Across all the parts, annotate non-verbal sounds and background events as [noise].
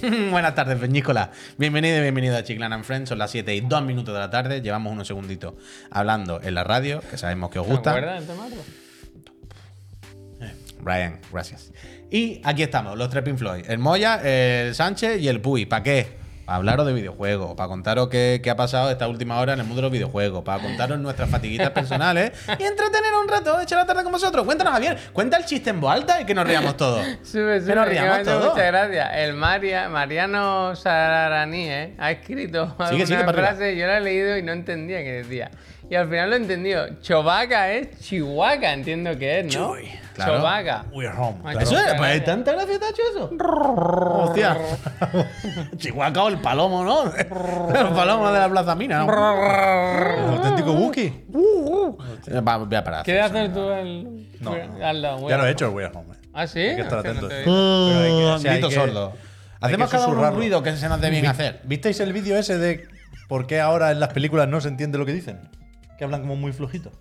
[laughs] Buenas tardes, Peñícola. Bienvenido y bienvenido a Chiclana and Friends. Son las 7 y 2 minutos de la tarde. Llevamos unos segunditos hablando en la radio, que sabemos que os ¿Te gusta. del tomato? Brian, gracias. Y aquí estamos, los tres Pink Floyd. El Moya, el Sánchez y el Puy. ¿Para qué? Para hablaros de videojuegos, para contaros qué, qué ha pasado esta última hora en el mundo de los videojuegos, para contaros nuestras fatiguitas personales y entretener un rato, echar la tarde con vosotros. Cuéntanos, Javier, cuenta el chiste en voz alta y que nos riamos todos. [laughs] Sube, sube, Que nos riamos todos. muchas gracias. El Maria, Mariano Sararaní ¿eh? ha escrito Sigue, sigue, una frase, yo la he leído y no entendía qué decía. Y al final lo he entendido. Chovaca es Chihuahua, entiendo que es, ¿no? Chuy, claro. We're home. Ay. Eso es, pues tanta gracia te ha hecho eso. Hostia. [laughs] Chihuahua o el palomo, ¿no? El palomo de la Plaza Mina. El auténtico Wookiee. Eh, Va, voy a parar. ¿Quieres hacer tú el. No, Ya lo he hecho el We're home. ¿Ah, sí? Hay que estar Es que no atentos. te he Pero visto. hay que- o sea, hay Grito que- sordo. Hacemos que cada uno un ruido que se nos dé bien hacer. ¿Visteis el vídeo ese de por qué ahora en las películas no se entiende lo que dicen? Que hablan como muy flojito.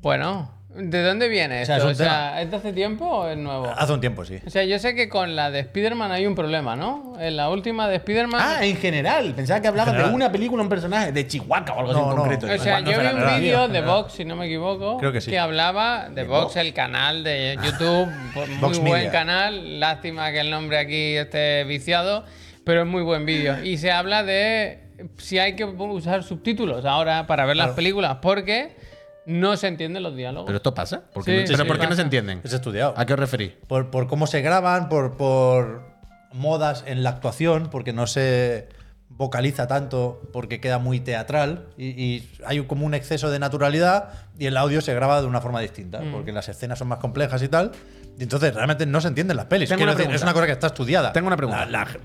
Bueno, ¿de dónde viene sea, esto? es O un sea, ¿es de hace tiempo o es nuevo? Hace un tiempo, sí. O sea, yo sé que con la de Spider-Man hay un problema, ¿no? En la última de Spider-Man. Ah, en general. Pensaba que hablabas de una película, un personaje, de Chihuahua o algo así No, en no. concreto. O sea, no yo vi un vídeo de. Vox, si no me equivoco, Creo que sí. hablaba de Vox, el canal de [laughs] YouTube, muy Vox buen Media. canal, lástima que el nombre aquí esté viciado, pero es muy buen vídeo. Y se habla de si hay que usar subtítulos ahora para ver las películas, porque no se entienden los diálogos. ¿Pero esto pasa? ¿Por Sí, qué no- sí, ¿Pero sí, por qué no se entienden? Es estudiado. ¿A qué os referís? Por, por cómo se graban, por, por modas en la actuación, porque no se vocaliza tanto, porque queda muy teatral y, y hay como un exceso de naturalidad y el audio se graba de una forma distinta, Mm. porque las escenas son más complejas y tal. Y entonces realmente no se entienden las pelis. Tengo Quiero una decir, pregunta. es una cosa que está estudiada. Tengo una pregunta. La- la-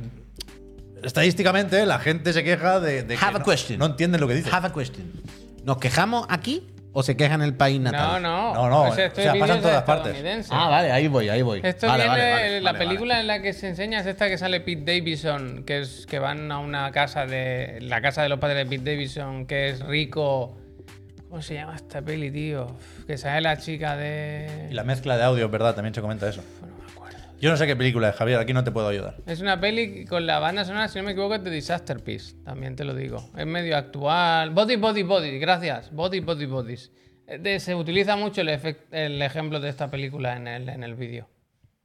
estadísticamente, la gente se queja de, de que Have a no, question. no entienden lo que dicen. Have a question. ¿Nos quejamos aquí o se quejan en el país no, natal? no. No, no, Pues este o sea, vídeo pasa en es todas partes. Ah, vale, ahí voy, ahí voy. Esto Vale, viene, vale, vale, la vale, película vale. en la que se enseña es esta que sale Pete Davidson, que es que van a una casa de la casa de los padres de Pete Davidson, que es rico. ¿Cómo se llama esta peli, tío? Que sale la chica de Y la mezcla de audio, ¿verdad? También se comenta eso. no. Yo no sé qué película es, Javier, aquí no te puedo ayudar. Es una peli con la banda sonora, si no me equivoco, es de Disaster Piece, también te lo digo. Es medio actual. Body, body, body, gracias. Body, body, bodies. Eh, de- se utiliza mucho el, efect- el ejemplo de esta película en el, en el vídeo.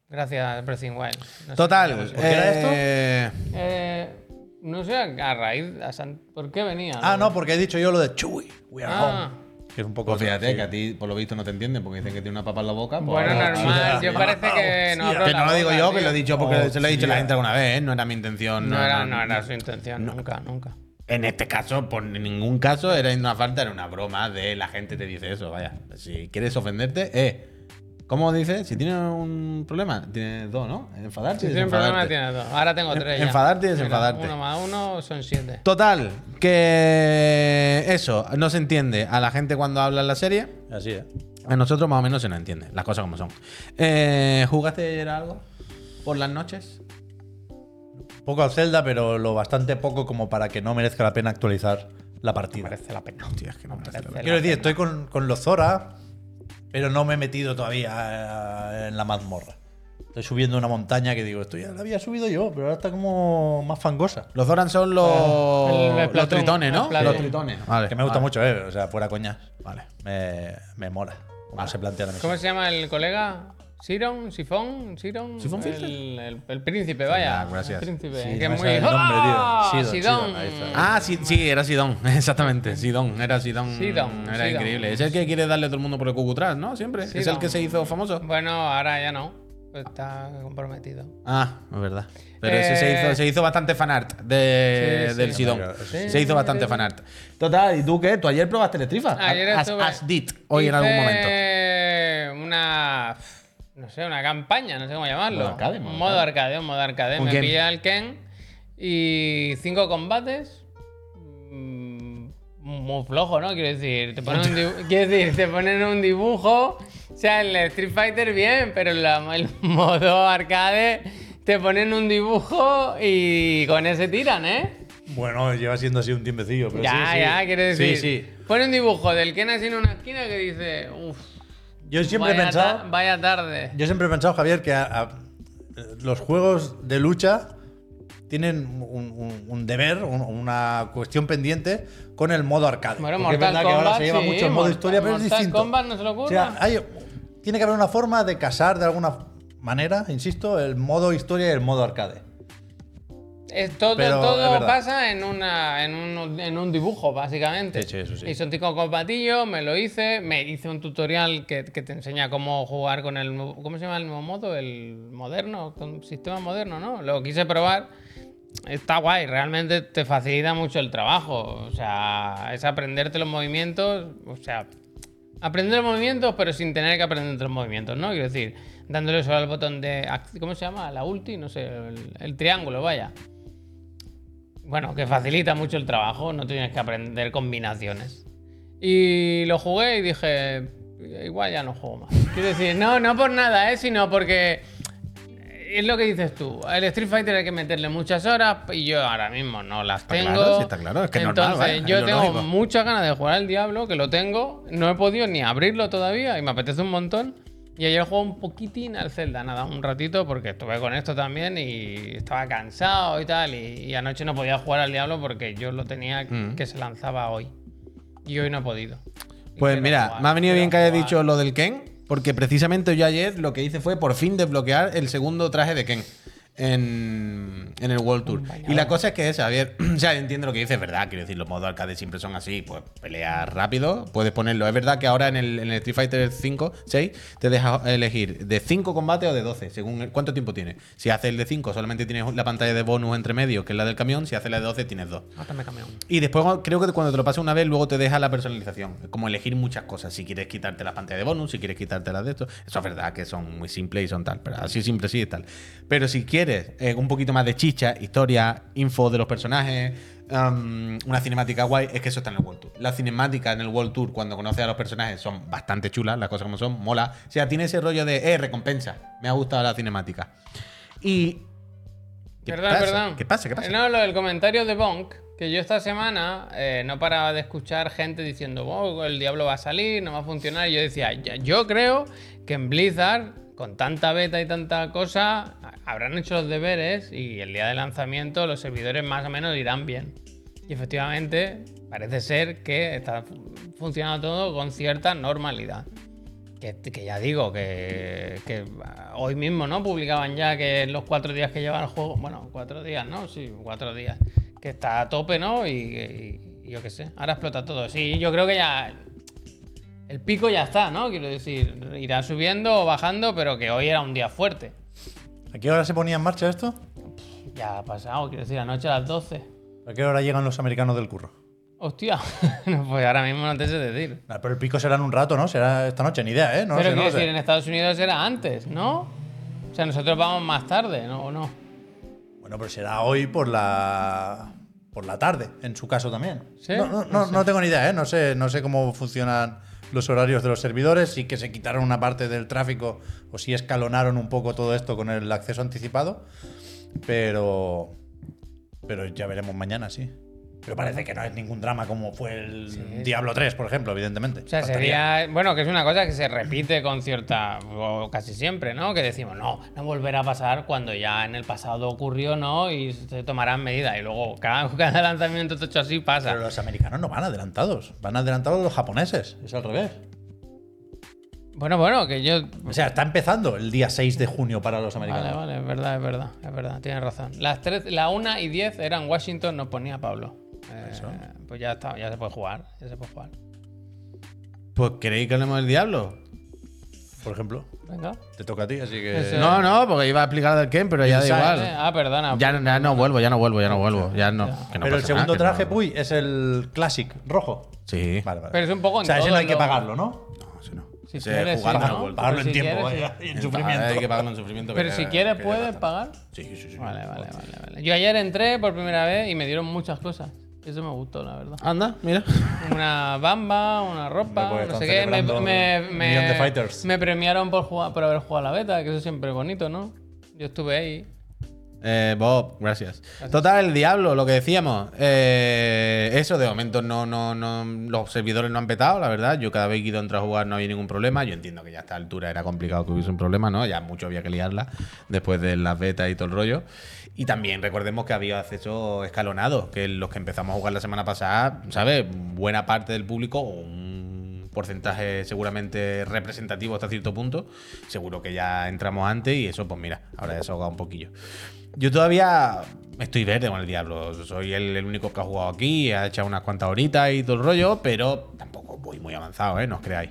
Gracias, Breathing Wild. No sé Total. se- ¿Por qué era esto? eh, Eh, no sé a raíz. a San- ¿Por qué venía? Ah, no, porque he dicho yo lo de Chewy, we are Ah. home. Que es un poco. Pues fíjate sí. que a ti, por lo visto, no te entienden porque dicen que tiene una papa en la boca. pues Bueno, ahora- normal. Yo parece que no abro Que no lo digo boca, yo, que tío. lo he dicho porque se lo he dicho a la gente alguna vez, ¿eh? No era mi intención. No, era, no era su intención, No. nunca, nunca. En este caso, por ningún caso, era una falta, era una broma de la gente te dice eso. Vaya, si quieres ofenderte, eh. ¿Cómo dice? Si tienes un problema, tienes dos, ¿no? Enfadarte y Si siempre problema desenfadarte. tiene dos. Ahora tengo En- tres. ya. enfadarte y Mira, desenfadarte. uno más uno son siete. Total, que eso, no se entiende a la gente cuando habla en la serie. Así, ¿eh? A nosotros más o menos se nos entiende, las cosas como son. Eh, ¿Jugaste ayer algo? ¿Por las noches? Poco al Zelda, pero lo bastante poco como para que no merezca la pena actualizar la partida. Merece la pena. Tío, es que no me Merece Quiero la decir, pena. estoy con, con los Zora, pero no me he metido todavía eh, en la mazmorra. Estoy subiendo una montaña que digo, esto ya la había subido yo, pero ahora está como más fangosa. Los Zoran son los, El- el los tritones, ¿no? Los tritones. Vale. Que me gusta vale. mucho, ¿eh? O sea, fuera coñas. Vale. Me, me mola cómo se plantea la ¿Cómo misión. se llama el colega? ¿Siron? ¿Sifón? ¿Siron? ¿Sifón el, el, el príncipe, vaya. Ah, gracias. El príncipe. Sí, que es muy. el nombre, tío. ¡Ah! Sidon, Sidón. Sidon, ahí está. Ah, sí, sí, era Sidón, [laughs] exactamente. Sidón, era Sidón. Sidón, Era increíble. Es el que quiere darle a todo el mundo por el cucu atrás, ¿no? Siempre. Es el que se hizo famoso. Bueno, ahora ya no. Está comprometido. Ah, es verdad. Pero ese se Eh, hizo, se hizo bastante fanart de, Sí, sí. del Sidón. Sí, se hizo bastante sí. fanart. Total, ¿y tú qué? ¿Tú ayer probaste el Strifa? Ayer As, estuve- as did, hoy en algún momento. Una. No sé, una campaña, no sé cómo llamarlo. Modo arcade, modo modo arcade, un modo arcade. ¿Con Me quién? pillé al Ken y cinco combates. Mm, Muy flojo, ¿no? Quiero decir, te ponen un dibujo, quiero decir, te ponen un dibujo. O sea, el Street Fighter bien, pero la- el [laughs] modo arcade te ponen un dibujo y con ese tiran, ¿eh? Bueno, lleva siendo así un tiempecillo, pero ya, sí, sí. ya, quiero decir. Sí, sí. Pone un dibujo del Ken así en una esquina que dice, uff, Yo siempre he vaya, pensado. ta- vaya tarde. Yo siempre he pensado, Javier, que a- a- los juegos de lucha tienen un, un- un deber, un- una cuestión pendiente con el modo arcade. Bueno, Porque es Mortal verdad que ahora se lleva sí, mucho el modo Mortal- historia, pero es Mortal distinto. Kombat no se le O ocurra. sea, hay- tiene que haber una forma de casar de alguna manera, insisto, el modo historia y el modo arcade. Es todo Pero todo pasa en, una, en, un, en un dibujo, básicamente. Sí, sí, eso sí. Y son cinco combatillos, me lo hice, me hice un tutorial que, que te enseña cómo jugar con el ¿cómo se llama el nuevo modo? El moderno, con sistema moderno, ¿no? Lo quise probar. Está guay, realmente te facilita mucho el trabajo. O sea, es aprenderte los movimientos. O sea, aprender los movimientos, pero sin tener que aprender los movimientos, ¿no? Quiero decir, dándole solo al botón de. ¿Cómo se llama? La ulti, no sé, el, el triángulo, vaya. Bueno, que facilita mucho el trabajo, no tienes que aprender combinaciones. Y lo jugué y dije, igual ya no juego más. Quiero decir, no, no por nada, ¿eh? sino porque es lo que dices tú. El Street Fighter hay que meterle muchas horas y yo ahora mismo no las Está tengo. claro, sí, está claro, es que es normal, Entonces, es yo tengo lógico. muchas ganas de jugar al Diablo, que lo tengo. No he podido ni abrirlo todavía y me apetece un montón. Y ayer jugué un poquitín al Zelda, nada, un ratito, porque estuve con esto también y estaba cansado y tal. Y, y anoche no podía jugar al Diablo porque yo lo tenía Mm. que se lanzaba hoy. Y hoy no he podido. Y Pues mira, jugar, me ha venido bien que hayas dicho lo del Ken, porque precisamente yo ayer lo que hice fue por fin desbloquear el segundo traje de Ken en, en el World Tour. Y la cosa es que, Xavier, [clears throat] o sea, entiendo lo que dices, es verdad, quiero decir, los modos arcade siempre son así, pues peleas rápido, puedes ponerlo. Es verdad que ahora en el, en el Street Fighter 5, 6, te deja elegir de 5 combates o de 12, según el- cuánto tiempo tienes. Si haces el de 5, solamente tienes la pantalla de bonus entre medio, que es la del camión, si haces la de 12, tienes dos. Ah. Y después creo que cuando te lo pasas una vez, luego te deja la personalización. Es como elegir muchas cosas. Si quieres quitarte las pantallas de bonus, si quieres quitarte las de esto. Eso es verdad que son muy simples y son tal. Pero así simple sí y tal. Pero si quieres eh, un poquito más de chicha, historia, info de los personajes, um, una cinemática guay, es que eso está en el World Tour. Las cinemáticas en el World Tour, cuando conoces a los personajes, son bastante chulas, las cosas como son, mola. O sea, tiene ese rollo de, eh, recompensa. Me ha gustado la cinemática. Y. ¿Qué Perdón, pasa? perdón. ¿Qué pasa? ¿Qué pasa? No, lo del comentario de Bonk, que yo esta semana eh, no paraba de escuchar gente diciendo, oh, el diablo va a salir, no va a funcionar. Y yo decía, "Ya- yo creo que en Blizzard, con tanta beta y tanta cosa, habrán hecho los deberes y el día de lanzamiento los servidores más o menos irán bien. Y efectivamente, parece ser que está fu- funcionando todo con cierta normalidad. Que, ya digo, que, ah, hoy mismo, ¿no? Publicaban ya que los cuatro días que lleva el juego, bueno, cuatro días, ¿no? Sí, cuatro días. Que está a tope, ¿no? Y- y yo qué sé, ahora explota todo. Sí, yo creo que ya el pico ya está, ¿no? Quiero decir, irá subiendo o bajando, pero que hoy era un día fuerte. ¿A qué hora se ponía en marcha esto? Ya ha pasado, quiero decir, anoche a las 12. ¿A qué hora llegan los americanos del curro? Hostia, [laughs] no, pues ahora mismo no te sé decir. Ah, Pero el pico será en un rato, ¿no? Será esta noche, ni idea, ¿eh? No pero sé, no quiero sé. decir, en Estados Unidos era antes, ¿no? O sea, nosotros vamos más tarde, ¿no? ¿O no? Bueno, pero será hoy por la por la tarde, en su caso también. ¿Sí? No, no, No no- no tengo ni idea, ¿eh? No sé, no sé cómo funcionan los horarios de los servidores, si que se quitaron una parte del tráfico o si escalonaron un poco todo esto con el acceso anticipado. Pero. Pero ya veremos mañana, sí. Pero parece que no es ningún drama como fue el Sí. Diablo 3, por ejemplo, evidentemente. O sea, sería. Bueno, que es una cosa que se repite con cierta. o casi siempre, ¿no? Que decimos, no, no volverá a pasar cuando ya en el pasado ocurrió, ¿no? Y se tomarán medidas. Y luego cada, [laughs] cada lanzamiento hecho así pasa. Pero los americanos no van adelantados, van adelantados los japoneses, es al revés. Bueno, bueno, que yo. O sea, está empezando el día 6 de junio para los americanos. Vale, vale, es verdad, es verdad, es verdad, tienes razón. Las tres, la 1 y 10 eran Washington, nos ponía Pablo. Eh, pues ya está, ya se puede jugar, ya se puede jugar. Pues queréis que hablemos del diablo. Por ejemplo, Venga. te toca a ti, así que. Ese- No, no, porque iba a explicar del Ken, pero ya da igual. Eh, ah, perdona. Ya, ya no vuelvo, ya no vuelvo, ya no vuelvo. Ya no, que no Pero el segundo nada, traje, no- Puy, es el Classic rojo. Sí. Vale, vale. Pero es un poco en O sea, ese no hay que lo- pagarlo, ¿no? No, sí, no. Si Ese quieres, jugando sí, ¿no? Pagarlo Pero en si tiempo, quieres, y en sufrimiento. Hay que pagarlo en sufrimiento. Pero que- si quieres, puedes pagar. Sí, sí, sí. Vale, vale, vale, vale. Yo ayer entré por primera vez y me dieron muchas cosas. Eso me gustó, la verdad. Anda, mira. Una bamba, una ropa, no sé qué. Me, premiaron por, jugar, por haber jugado a la beta, que eso siempre es bonito, ¿no? Yo estuve ahí. Eh, Bob, gracias. Total, el diablo, lo que decíamos. eh, eso de momento no, no, no. Los servidores no han petado, la verdad. Yo cada vez que he ido a entrar a jugar no había ningún problema. Yo entiendo que ya a esta altura era complicado que hubiese un problema, ¿no? Ya mucho había que liarla después de las betas y todo el rollo. Y también recordemos que había acceso escalonado, que los que empezamos a jugar la semana pasada, ¿sabes? Buena parte del público, un porcentaje seguramente representativo hasta cierto punto, seguro que ya entramos antes y eso, pues mira, ahora ya se ha ahogado un poquillo. Yo todavía estoy verde con el Diablo. Soy el, el único que ha jugado aquí, ha echado unas cuantas horitas y todo el rollo, pero tampoco voy muy avanzado, ¿eh? No os creáis.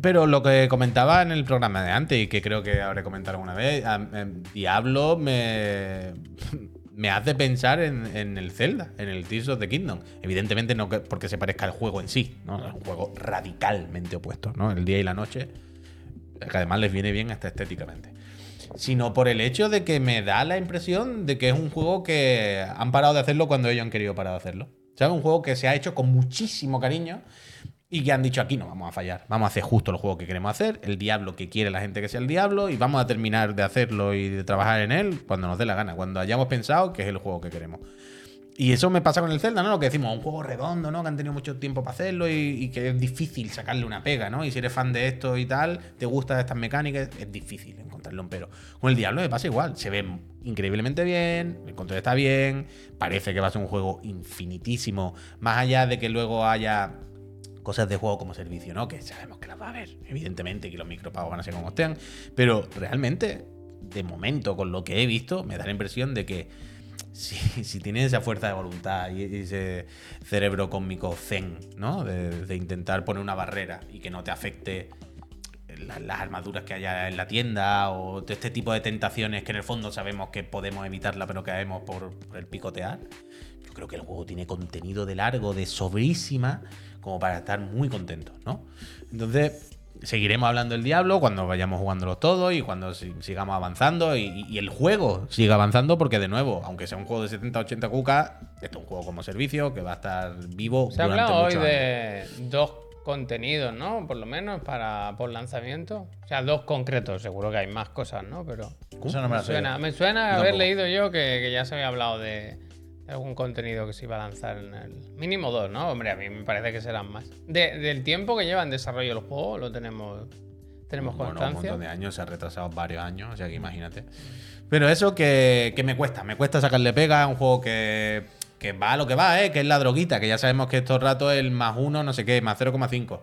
Pero lo que comentaba en el programa de antes y que creo que habré comentado alguna vez, em, Diablo me, [laughs] me hace pensar en, el Zelda, en el Tears of the Kingdom. Evidentemente no que- porque se parezca al juego en sí, ¿no? Es un juego radicalmente opuesto, ¿no? El día y la noche, que además les viene bien hasta estéticamente sino por el hecho de que me da la impresión de que es un juego que han parado de hacerlo cuando ellos han querido parar de hacerlo. ¿Sabes? Un juego que se ha hecho con muchísimo cariño y que han dicho aquí no vamos a fallar. Vamos a hacer justo el juego que queremos hacer, el diablo que quiere la gente que sea el diablo y vamos a terminar de hacerlo y de trabajar en él cuando nos dé la gana, cuando hayamos pensado que es el juego que queremos. Y eso me pasa con el Zelda, ¿no? Lo que decimos, un juego redondo, ¿no? Que han tenido mucho tiempo para hacerlo y, que es difícil sacarle una pega, ¿no? Y si eres fan de esto y tal, te gustan estas mecánicas, es difícil encontrarle un pero. Con el Diablo me pasa igual, se ve increíblemente bien, el control está bien, parece que va a ser un juego infinitísimo, más allá de que luego haya cosas de juego como servicio, ¿no? Que sabemos que las va a haber, evidentemente, que los micropagos van a ser como estén, pero realmente, de momento, con lo que he visto, me da la impresión de que si, [laughs] si tienes esa fuerza de voluntad y ese cerebro cósmico zen, ¿no? De, intentar poner una barrera y que no te afecte la- las armaduras que haya en la tienda o este tipo de tentaciones que en el fondo sabemos que podemos evitarla pero caemos por el picotear. Yo creo que el juego tiene contenido de largo, de sobrísima, como para estar muy contentos, ¿no? Entonces, seguiremos hablando del Diablo cuando vayamos jugándolo todo y cuando si- sigamos avanzando y, y el juego siga avanzando porque de nuevo, aunque sea un juego de 70-80 cucas, esto es un juego como servicio que va a estar vivo. Se ha durante hablado hoy años. de dos contenidos, ¿no? Por lo menos para por lanzamiento. O sea, dos concretos. Seguro que hay más cosas, ¿no? Pero Eso no me me suena, me suena haber leído yo que, que ya se había hablado de algún contenido que se iba a lanzar en el mínimo dos, ¿no? Hombre, a mí me parece que serán más. De- del tiempo que lleva en desarrollo el juego, lo tenemos tenemos Bueno, un constancia. montón de años, se ha retrasado varios años, o sea que imagínate. Pero eso que, que me cuesta, me cuesta sacarle pega a un juego que, que va a lo que va, ¿eh? que es la droguita, que ya sabemos que estos ratos el más uno, no sé qué, más 0,5.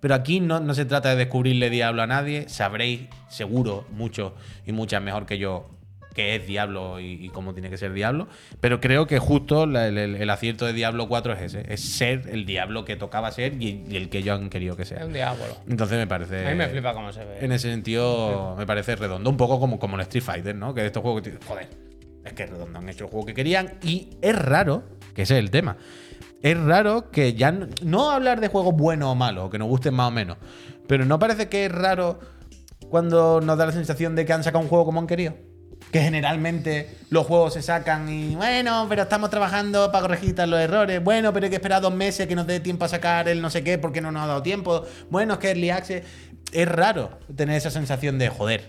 Pero aquí no, no se trata de descubrirle diablo a nadie, sabréis seguro, mucho y muchas mejor que yo, qué es Diablo y, y cómo tiene que ser Diablo. Pero creo que justo la- el, acierto de Diablo 4 es ese, es ser el Diablo que tocaba ser y, y el que ellos han querido que Es sea. un diablo. Entonces me parece... A mí me flipa cómo se ve. En ese sentido, me parece redondo. Un poco como, como el Street Fighter, ¿no? Que de estos juegos que. Joder, es que es redondo. Han hecho el juego que querían. Y es raro, que ese es el tema. Es raro que ya. No, no hablar de juegos buenos o malos, que nos gusten más o menos. Pero no parece que es raro cuando nos da la sensación de que han sacado un juego como han querido. Que generalmente los juegos se sacan y bueno, pero estamos trabajando para corregir los errores. Bueno, pero hay que esperar dos meses que nos dé tiempo a sacar el no sé qué porque no nos ha dado tiempo. Bueno, es que Early Access. Es raro tener esa sensación de joder,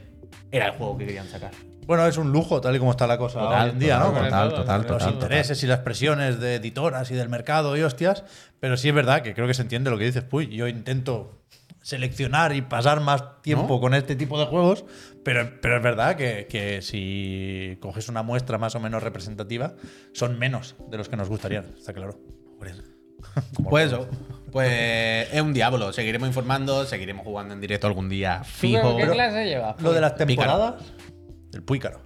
era el juego que querían sacar. Bueno, es un lujo, tal y como está la cosa Total, hoy en día, total, ¿no? Con total, total, los total, intereses y las presiones de editoras y del mercado y hostias. Pero sí es verdad que creo que se entiende lo que dices, Puy. Yo intento seleccionar y pasar más tiempo ¿No? con este tipo de juegos, pero, pero es verdad que, que si coges una muestra más o menos representativa, son menos de los que nos gustarían, está claro. [laughs] Pues eso. Pues es un diablo. Seguiremos informando, seguiremos jugando en directo algún día ¿Tú fijo. qué, clase llevas? Lo de las Pícaro. temporadas. El púicaro.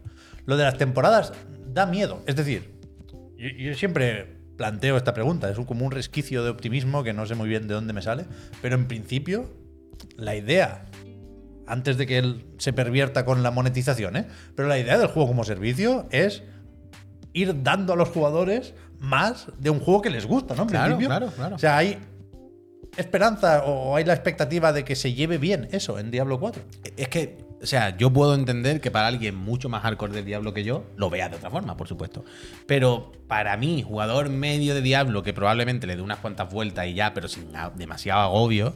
Lo de las temporadas da miedo. Es decir, yo, yo siempre planteo esta pregunta. Es un- como un resquicio de optimismo que no sé muy bien de dónde me sale. Pero en principio, la idea, antes de que él se pervierta con la monetización, ¿eh? pero la idea del juego como servicio es ir dando a los jugadores más de un juego que les gusta, ¿no? En Claro, principio. claro, claro. O sea, hay esperanza o hay la expectativa de que se lleve bien eso en Diablo 4. Es que, o sea, yo puedo entender que para alguien mucho más hardcore del Diablo que yo, lo vea de otra forma, por supuesto. Pero para mí, jugador medio de Diablo, que probablemente le dé unas cuantas vueltas y ya, pero sin demasiado agobio,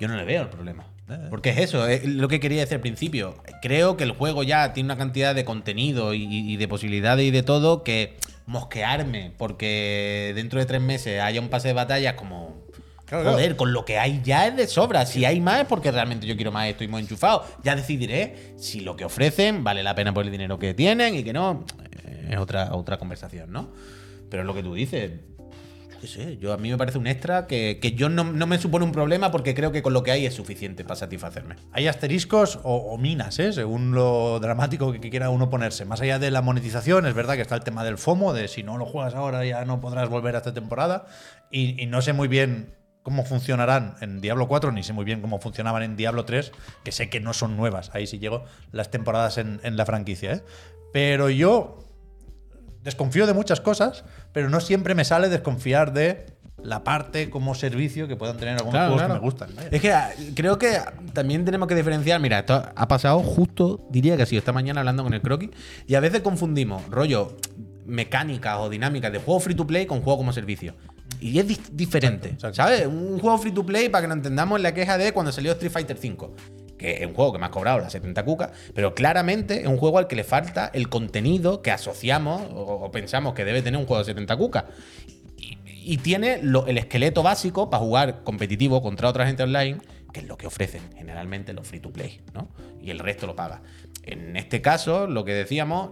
yo no le veo el problema. Porque es eso, es lo que quería decir al principio. Creo que el juego ya tiene una cantidad de contenido y, y de posibilidades y de todo que mosquearme porque dentro de tres meses haya un pase de batalla como... Claro, Joder, con lo que hay ya es de sobra. Si hay más es porque realmente yo quiero más estoy muy enchufado. Ya decidiré si lo que ofrecen vale la pena por el dinero que tienen y que no. eh, Es otra, otra conversación, ¿no? Pero es lo que tú dices. Qué sé, yo, a mí me parece un extra que, que yo no, no me supone un problema porque creo que con lo que hay es suficiente para satisfacerme. Hay asteriscos o, minas, ¿eh? según lo dramático que, quiera uno ponerse. Más allá de la monetización, es verdad que está el tema del FOMO, de si no lo juegas ahora ya no podrás volver a esta temporada. Y, y no sé muy bien cómo funcionarán en Diablo 4, ni sé muy bien cómo funcionaban en Diablo 3, que sé que no son nuevas. Ahí sí llego las temporadas en, en la franquicia. ¿eh? Pero yo desconfío de muchas cosas, pero no siempre me sale desconfiar de la parte como servicio que puedan tener algunos Claro, juegos claro. que me gustan. vaya. Es que ah, creo que también tenemos que diferenciar. Mira, esto ha pasado justo, diría que ha sido esta mañana hablando con el croquis. Y a veces confundimos rollo mecánicas o dinámicas de juego free to play con juego como servicio. Y es diferente. Exacto, exacto. ¿Sabes? Un juego free to play, para que lo entendamos, la queja de cuando salió Street Fighter V. Que es un juego que me ha cobrado las 70 cucas, pero claramente es un juego al que le falta el contenido que asociamos o, pensamos que debe tener un juego de 70 cucas y tiene el esqueleto básico para jugar competitivo contra otra gente online, que es lo que ofrecen generalmente los free to play, ¿no? Y el resto lo paga. En este caso, lo que decíamos,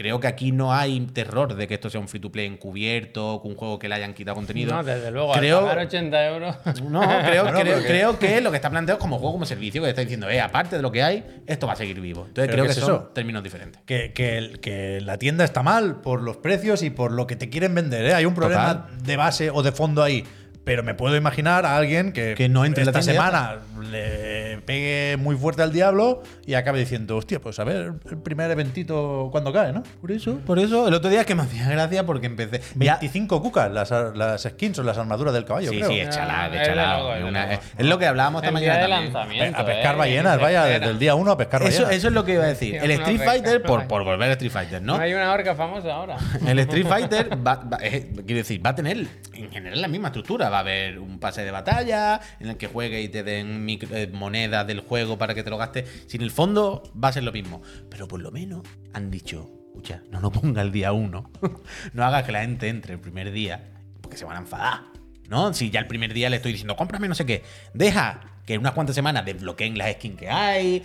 creo que aquí no hay terror de que esto sea un free to play encubierto, con un juego que le hayan quitado contenido. No, desde luego, creo, al pagar 80 euros. no, [laughs] creo, Bueno, creo, porque- creo que [laughs] lo que está planteado es como juego como servicio, que está diciendo, eh, aparte de lo que hay, esto va a seguir vivo. Entonces ¿Pero creo que es son eso? términos diferentes. que, que la tienda está mal por los precios y por lo que te quieren vender. ¿eh? Hay un problema Total. de base o de fondo ahí. Pero me puedo imaginar a alguien que, Que no entre la esta semana le pegue muy fuerte al diablo y acabe diciendo, hostia, pues a ver el primer eventito cuando cae, ¿no? Por eso, por eso, el otro día es que me hacía gracia porque empecé. ya- 25 cucas las, las skins o las armaduras del caballo, Sí, creo. sí, échala, Ah, échala. es lo que hablábamos esta El mañana. día de también. lanzamiento. a pescar eh, ballenas, vaya, desde el día 1 a pescar Eso, ballenas. eso es lo que iba a decir. El Street Fighter, por, por volver al Street Fighter, ¿no? No hay una orca famosa ahora. [laughs] El Street Fighter va, va- es- quiero decir, va a tener en general la misma estructura. Va a haber un pase de batalla en el que juegues y te den eh, monedas del juego para que te lo gastes. Si en el fondo va a ser lo mismo. Pero por lo menos han dicho, escucha, no lo ponga el día uno. [laughs] no haga que la gente entre el primer día porque se van a enfadar. ¿No? Si ya el primer día le estoy diciendo, cómprame no sé qué. Deja que en unas cuantas semanas desbloqueen las skins que hay,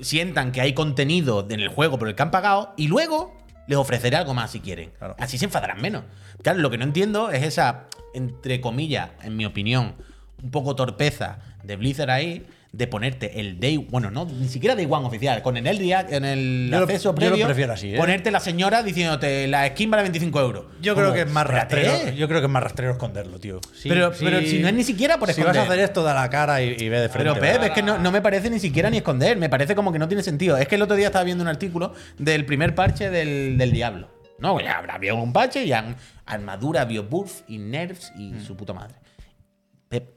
sientan que hay contenido en el juego por el que han pagado y luego les ofreceré algo más si quieren. Claro. Así se enfadarán menos. Claro, lo que no entiendo es esa, entre comillas, en mi opinión, un poco torpeza de Blizzard ahí de ponerte el day, bueno, no, ni siquiera day one oficial, con en el día, en el Yo lo- acceso yo lo previo, prefiero así, ¿eh? ponerte la señora diciéndote la skin vale 25 euros. Yo creo que es más espérate. rastrero. Yo creo que es más rastrero esconderlo, tío. Sí, Pero- sí. pero si no es ni siquiera por Si vas a esconder. hacer esto, da la cara y, y ve de frente. Pero Pep, es que no, no me parece ni siquiera ni esconder, me parece como que no tiene sentido. Es que el otro día estaba viendo un artículo del primer parche del, del Diablo. No, ya habrá habido un parche y han armadura, biobuff y nerfs y Mm. su puta madre.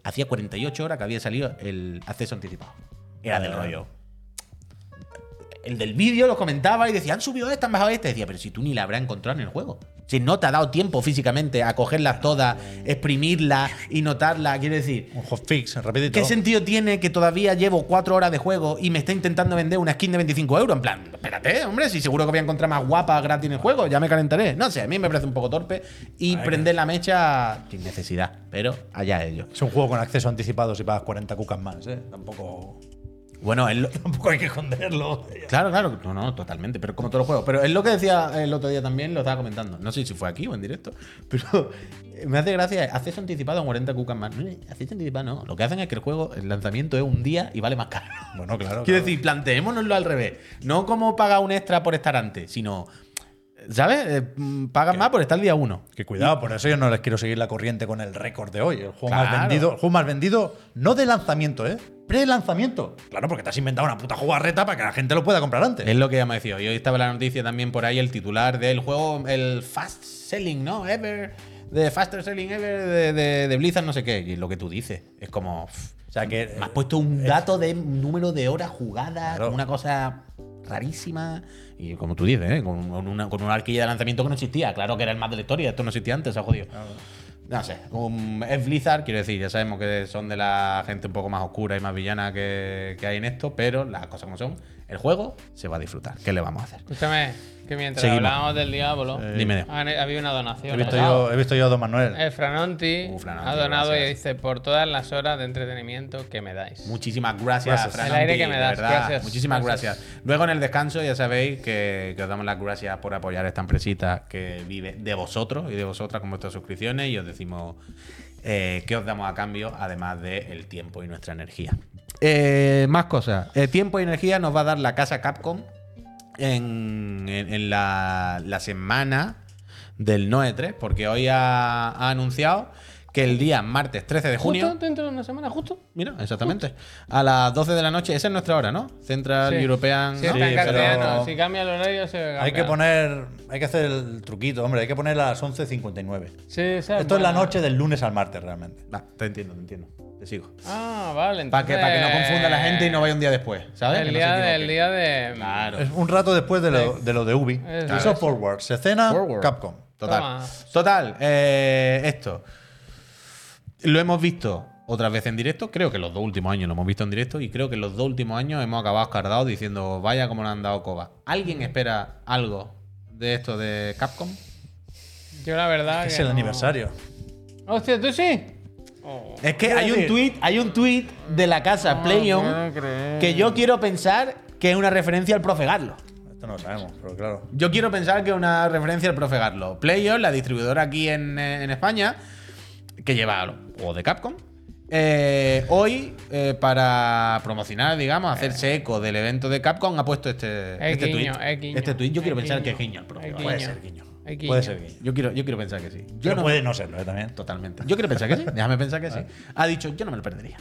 Hacía 48 horas que había salido el acceso anticipado. Era del rollo. El del vídeo lo comentaba y decía, han subido esta, han bajado esta. Y decía, pero si tú ni la habrás encontrado en el juego. Si no te ha dado tiempo físicamente a cogerlas todas, exprimirlas y notarlas, quiero decir, Un hotfix, rapidito. ¿Qué sentido tiene que todavía llevo cuatro horas de juego y me está intentando vender una skin de 25 euros? En plan, espérate, hombre, si seguro que voy a encontrar más guapas gratis en el juego, ya me calentaré. No sé, a mí me parece un poco torpe y prender la mecha sin necesidad, pero allá ellos. Es un juego con acceso anticipado si pagas 40 cucas más, ¿eh? Tampoco, Bueno, lo- [laughs] tampoco hay que esconderlo. claro, claro, no, no, totalmente, pero como todos los juegos. Pero es lo que decía el otro día también, lo estaba comentando. No sé si fue aquí o en directo, pero [laughs] me hace gracia, acceso anticipado a 40 cucas más. Acceso anticipado no, lo que hacen es que el juego, el lanzamiento es un día y vale más caro. Bueno, claro. [laughs] Quiero claro. decir, planteémonoslo al revés. No como paga un extra por estar antes, sino. ¿Sabes? Eh, pagan más por estar el día uno. Que cuidado, por eso yo no les quiero seguir la corriente con el récord de hoy. El juego, más vendido, el juego más vendido, no de lanzamiento, ¿eh? Pre-lanzamiento. Claro, porque te has inventado una puta jugarreta para que la gente lo pueda comprar antes. Es lo que ya me decía. Y hoy estaba la noticia también por ahí, el titular del juego, el fast selling, ¿no? Ever. De faster selling ever de, de- de Blizzard, no sé qué. Y lo que tú dices. Es como. pff, o sea que. me has puesto un dato de número de horas jugadas, Claro. una cosa rarísima. Y como tú dices, ¿eh? con, una, con una arquilla de lanzamiento que no existía. Claro que era el más de la historia. Esto no existía antes, se ha jodido. No sé, un- es Blizzard, quiero decir, ya sabemos que son de la gente un poco más oscura y más villana que, que hay en esto, pero las cosas como son, el juego se va a disfrutar. ¿Qué le vamos a hacer? Escúchame, que mientras Seguimos. hablábamos del diablo, Dime. han- había una He donación. visto, ¿no? yo, he visto yo a Don Manuel. El Franonti Uh, Franonti, ha donado y dice por todas las horas de entretenimiento que me dais. Muchísimas gracias, Gracias. Fran El aire que me de das, verdad. gracias. Muchísimas Gracias. gracias. Luego en el descanso ya sabéis que, que os damos las gracias por apoyar esta empresita que vive de vosotros y de vosotras con vuestras suscripciones y os decimos eh, qué os damos a cambio, además del tiempo y nuestra energía. Eh, más cosas. Eh, tiempo y energía nos va a dar la casa Capcom en, en- en la, la semana del Noe 3, porque hoy ha, ha anunciado que el día martes 13 de junio... ¿Justo dentro de una semana, justo? Mira, exactamente. A las 12 de la noche, esa es nuestra hora, ¿no? Central Sí. European. Si ¿no? Sí, pero- si cambia el horario se cambia. Hay que poner, hay que hacer el truquito, hombre, hay que poner a las 11.59. Sí, Esto es la noche del lunes al martes, realmente. Va, te entiendo, te entiendo. Sigo. Ah, vale. Para que, para que no confunda la gente y no vaya un día después, ¿sabes? El Que día, de, el día de. Claro. Es un rato después de lo de, lo de Ubi. Es Eso eso. Forward. Se cena Forward. Capcom. Total. Toma. Total, eh, esto. Lo hemos visto otra vez en directo. Creo que los dos últimos años lo hemos visto en directo. Y creo que los dos últimos años hemos acabado escardados diciendo, vaya como le han dado coba. ¿Alguien espera algo de esto de Capcom? Yo la verdad. Es que el no. aniversario. Hostia, ¿tú sí? Oh. Es que hay un tweet, hay un tweet de la casa PlayOn que yo quiero pensar que es una referencia al profe Garlo. Esto no lo sabemos, pero claro. Yo quiero pensar que es una referencia al profe Garlo. PlayOn, la distribuidora aquí en, eh, en España, que lleva juegos de Capcom. eh, hoy, eh, para promocionar, digamos, hacerse eco del evento de Capcom, ha puesto este, Es este guiño, tweet. es guiño, Este tweet yo quiero pensar guiño, que es guiño al profe. Puede ser guiño. Puede ser guiño. Yo quiero, yo quiero pensar que sí. Yo Pero no- puede no serlo, ¿eh? También. Totalmente. Yo quiero pensar que sí. [laughs] Déjame pensar que sí. Ha dicho, yo no me lo perdería.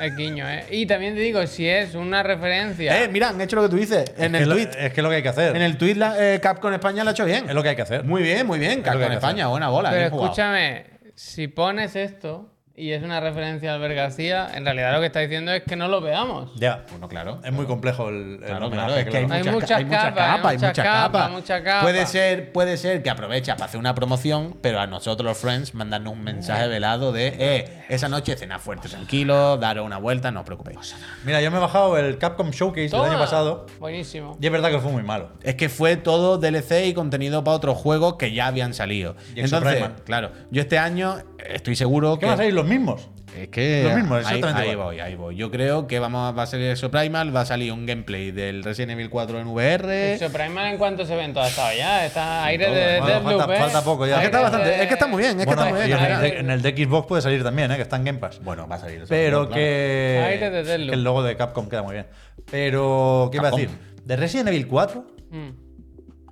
Es guiño, ¿eh? Y también te digo, si es una referencia. Eh, mira, han hecho lo que tú dices. En Es el tweet. Es que es lo que hay que hacer. En el tweet la, eh, Capcom España lo ha hecho bien. Es lo que hay que hacer. Muy bien, muy bien. que Capcom España, hacer. buena bola. pero escúchame, si pones esto y es una referencia a Albert García, en realidad lo que está diciendo es que no lo veamos. Ya. Bueno, claro. Es muy complejo el, el Claro, homenaje, claro, es que hay, claro. Hay muchas, hay muchas capas, capas, hay hay mucha muchas capa, capas. mucha capa. Puede ser, puede ser que aprovecha para hacer una promoción, pero a nosotros los friends mandarnos un mensaje velado de eh, esa noche cena fuerte, tranquilo, daros una vuelta, no os preocupéis. Mira, yo me he bajado el Capcom Showcase del año pasado Buenísimo. y es verdad que fue muy malo. Es que fue todo DLC y contenido para otros juegos que ya habían salido. Y Entonces, claro, yo este año estoy seguro ¿Qué que van a salir los mismos? Es que Lo mismo, ahí, exactamente ahí voy, ahí voy. Yo creo que vamos a, va a salir Exo Primal, va a salir un gameplay del Resident Evil 4 en VR. Exo Primal en cuántos eventos ha estado ya. Está aire todo, de bueno, falta- ¿eh? falta poco ya. Es que está bastante, de- es que está muy bien, es bueno, que está muy y bien. en, el de, en el de Xbox puede salir también, ¿eh? que está en Game Pass. Bueno, va a salir. eso, Pero claro. que, Aire de que el logo de Capcom queda muy bien. Pero, ¿qué iba a decir? De Resident Evil 4, Mm.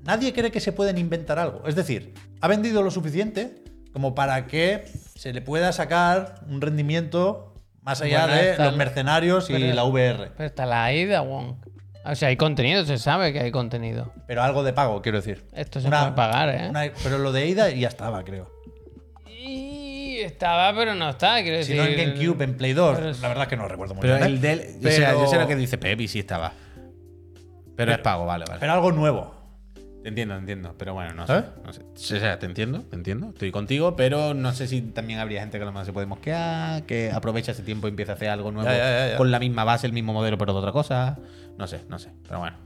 nadie cree que se pueden inventar algo. Es decir, ha vendido lo suficiente como para que se le pueda sacar un rendimiento más allá Bueno, de está los el- mercenarios y pero- la VR. Pero está la AIDA, Wong. O sea, hay contenido, se sabe que hay contenido. Pero algo de pago, quiero decir. Esto se puede pagar, ¿eh? una- pero lo de Ida ya estaba, creo. Y estaba, pero no está, quiero Si decir. no en GameCube, en Play 2. Pero es- La verdad es que no recuerdo muy Pero bien. ¿eh? el del. o sea, Pero- yo sé lo que dice Pepi, sí estaba. Pero, es pago, vale, vale. Pero algo nuevo. Te entiendo, te entiendo. Pero bueno, no ¿Sabes? sé. No sé. O sea, te entiendo, te entiendo. Estoy contigo, pero no sé si también habría gente que a lo mejor se puede mosquear, que aprovecha ese tiempo y empieza a hacer algo nuevo Ya, ya, ya, ya. con la misma base, el mismo modelo, pero de otra cosa. No sé, no sé. Pero bueno.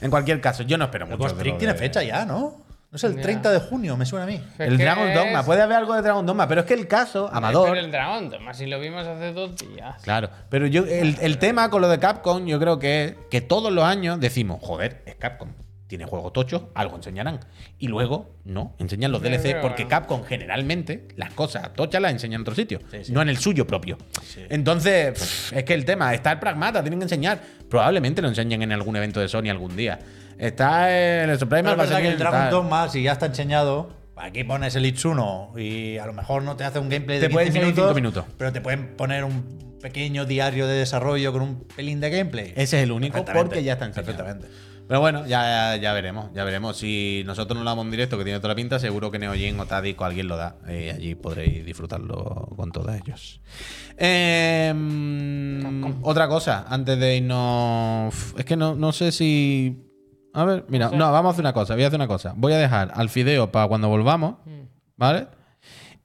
En cualquier caso, yo no espero El mucho. De Trick lo tiene fecha ya, ¿no? No es el Ya. 30 de junio, me suena a mí. El Dragon es- Dogma. Puede haber algo de Dragon Dogma, pero es que el caso, Amador. Pero el Dragon Dogma, si lo vimos hace dos días. Claro, pero yo el, el tema con lo de Capcom, yo creo que que todos los años decimos, joder, es Capcom. Tiene juegos tochos, algo enseñarán. Y luego, no, enseñan los DLC, porque Capcom generalmente las cosas tochas las enseña en otro sitio, Sí, sí. no en el suyo propio. Entonces, pff, es que el tema, está el Pragmata, tienen que enseñar. Probablemente lo enseñen en algún evento de Sony algún día. Está el Supreme, Pero que el Dragon Dogma, si ya está enseñado, aquí pones el Itsuno y a lo mejor no te hace un gameplay de Te puede 15 enseñar minutos, minutos. pero te pueden poner un pequeño diario de desarrollo con un pelín de gameplay. Ese es el único, porque ya está enseñado. Perfectamente. Pero bueno, ya, ya veremos, ya veremos. Si nosotros no lo damos en directo, que tiene toda la pinta, seguro que Neojin o Tadic o alguien lo da. Y allí podréis disfrutarlo con todos ellos. Em, otra cosa, antes de irnos. Es que no, no sé si. A ver, mira, no, vamos a hacer una cosa, voy a hacer una cosa. Voy a dejar al fideo para cuando volvamos, ¿vale?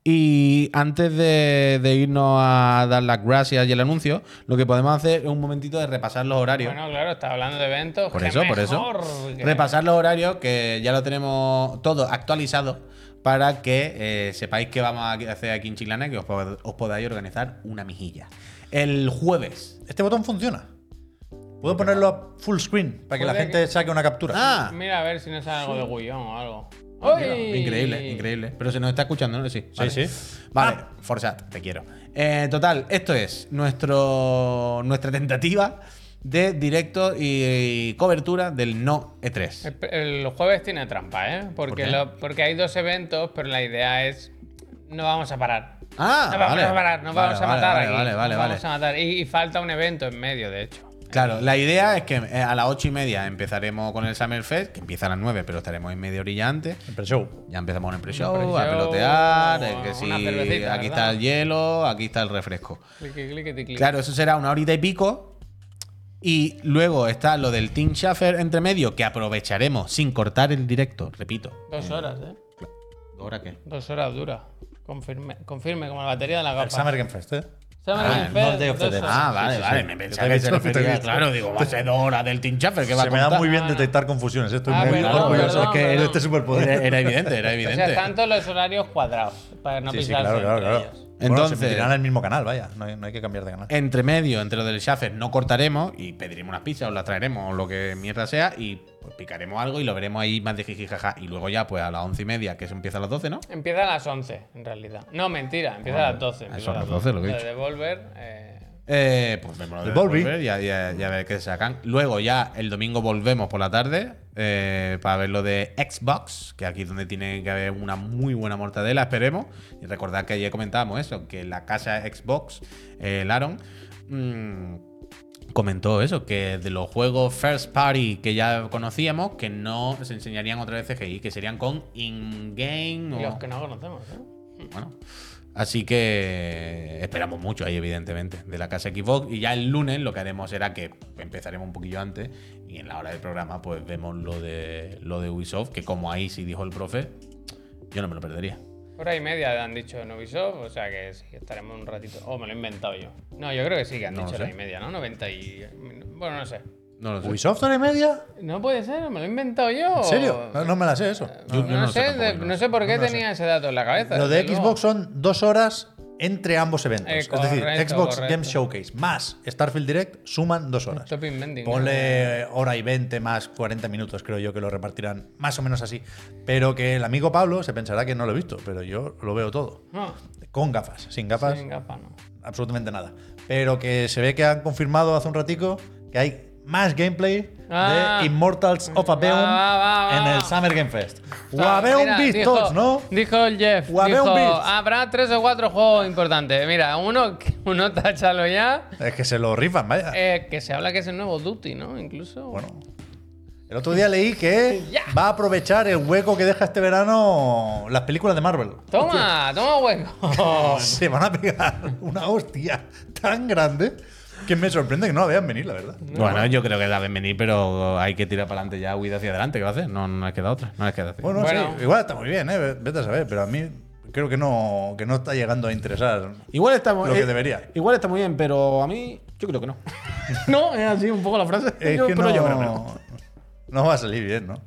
Y antes de, de irnos a dar las gracias y el anuncio, lo que podemos hacer es un momentito de repasar los horarios. Bueno, claro, está hablando de eventos. Por eso, por eso. que- Repasar los horarios que ya lo tenemos todo actualizado para que eh, sepáis qué vamos a hacer aquí en Chiclana, que os, pod- os podáis organizar una mijilla. El jueves. Este botón funciona. Puedo ponerlo a full screen para que la gente que- saque una captura. Ah, Mira a ver si no sale algo de Gullón o algo. Increíble, increíble. Pero se nos está escuchando, ¿no? Sí, vale. sí. Vale, Forsat, te quiero. Eh, total, esto es nuestro, nuestra tentativa de directo y, cobertura del no E E3. El, el jueves tiene trampa, ¿eh? Porque, lo- porque hay dos eventos, pero la idea es. No vamos a parar. Ah, no vamos vale. a parar, no Vale, vamos a vale, matar vale, aquí. Vale, vale, no vale. vamos a matar. Y, y falta un evento en medio, de hecho. Claro, la idea es que eh, a las ocho y media empezaremos con el Summer Fest, que empieza a las 9, pero estaremos en media horilla antes. El pre-show. Ya empezamos en el pre-show, a pelotear, que cervecita, aquí ¿verdad? está el hielo, aquí está el refresco. Clique, clique, clique. Claro, eso será una horita y pico. Y luego está lo del Team Shaffer entre medio, que aprovecharemos sin cortar el directo, repito. Dos horas, ¿eh? ¿Ahora qué? Dos horas dura. Confirme, confirme como la batería de la El gafas. Summer Game Fest, ¿eh? Summer Ah, Game no Fest, el Day of the dos Dead. horas. Ah, vale, sí, vale. sí. Me pensaba que se refería, visto. claro, digo, va a ser dos horas del Team Shaffer, que va Se a me da muy bien detectar confusiones. Estoy Ah, muy perdón, orgulloso. perdón, es que perdón. este superpoder. Era, era evidente, era O evidente. sea, tanto los horarios cuadrados, para no Sí, sí, pisarse claro, claro, entre claro. ellos. Bueno, Entonces- se emitirán en el mismo canal, vaya. No hay, no hay que cambiar de canal. Entre medio, entre lo del Shaffer, no cortaremos y pediremos unas pizzas, os las traeremos, o lo que mierda sea, y pues picaremos algo y lo veremos ahí más de jiji jaja. Y luego ya, pues a las once y media, que eso empieza a las 12, ¿no? Empieza a las 11, en realidad. No, mentira, empieza a las 12. empieza son a las 12, lo que he De dicho. Devolver, eh, Eh, pues vemos lo de El Volvi. Devolver, ya, ya, ya ver qué sacan. Luego ya el domingo volvemos por la tarde eh, para ver lo de Xbox, que aquí es donde tiene que haber una muy buena mortadela, esperemos. Y recordad que ayer comentábamos eso, que la casa Xbox, eh, el Aaron, mm, comentó eso, que de los juegos First Party que ya conocíamos, que no se enseñarían otra vez CGI, que serían con in-game o... los que no conocemos, ¿eh? Bueno, así que esperamos mucho ahí, evidentemente, de la casa Xbox. Y ya el lunes lo que haremos será que empezaremos un poquillo antes y en la hora del programa, pues vemos lo de, lo de Ubisoft, que como ahí sí dijo el profe, yo no me lo perdería. Hora y media han dicho en Ubisoft, o sea que sí, estaremos un ratito. Oh, me lo he inventado yo. No, yo creo que sí que han No dicho hora y media, ¿no? 90 y. Bueno, no sé. No lo sé. ¿Ubisoft hora y media? No puede ser, me lo he inventado yo. ¿En serio? No, no me la sé eso. Yo- No, yo no lo sé sé, tampoco, de- yo no no lo sé por qué tenía ese dato en la cabeza. Lo de desde luego. Xbox son dos horas entre ambos eventos. Eh, es decir, correcto, Xbox correcto. Game Showcase más Starfield Direct suman dos horas. Stop. Ponle hora y 20 más 40 minutos, creo yo que lo repartirán más o menos así. Pero que el amigo Pablo se pensará que no lo he visto, pero yo lo veo todo. No, Con gafas, sin gafas, sin gafa, no. absolutamente nada. Pero que se ve que han confirmado hace un ratico que hay más gameplay Ah. de Immortals of Abeum va, va. en el Summer Game Fest. O sea, Abeum mira, Beast dijo- Tots, ¿no? Dijo el Jeff. Wabeum Dijo, Beast. habrá tres o cuatro juegos importantes. Mira, uno, uno [laughs] táchalo ya. Es que se lo rifan, vaya. eh, que se habla que es el nuevo Duty, ¿no? Incluso. Bueno. El otro día leí que va a aprovechar el hueco que deja este verano las películas de Marvel. Toma, toma hueco. [laughs] Se van a pegar una hostia tan grande que me sorprende que no la vean venir, la verdad. Bueno, yo creo que la ven venir, pero hay que tirar para adelante ya, huida hacia adelante. ¿Qué va a hacer? No, no les queda otra. No les queda otra. Bueno, Bueno. sí, igual está muy bien, ¿eh? Vete a saber, pero a mí creo que no, que no está llegando a interesar. Igual está muy Lo que eh, debería. Igual está muy bien, pero a mí, yo creo que no. [laughs] no, es así un poco la frase. Es Yo- que pero no, yo creo que no. no va a salir bien, ¿no?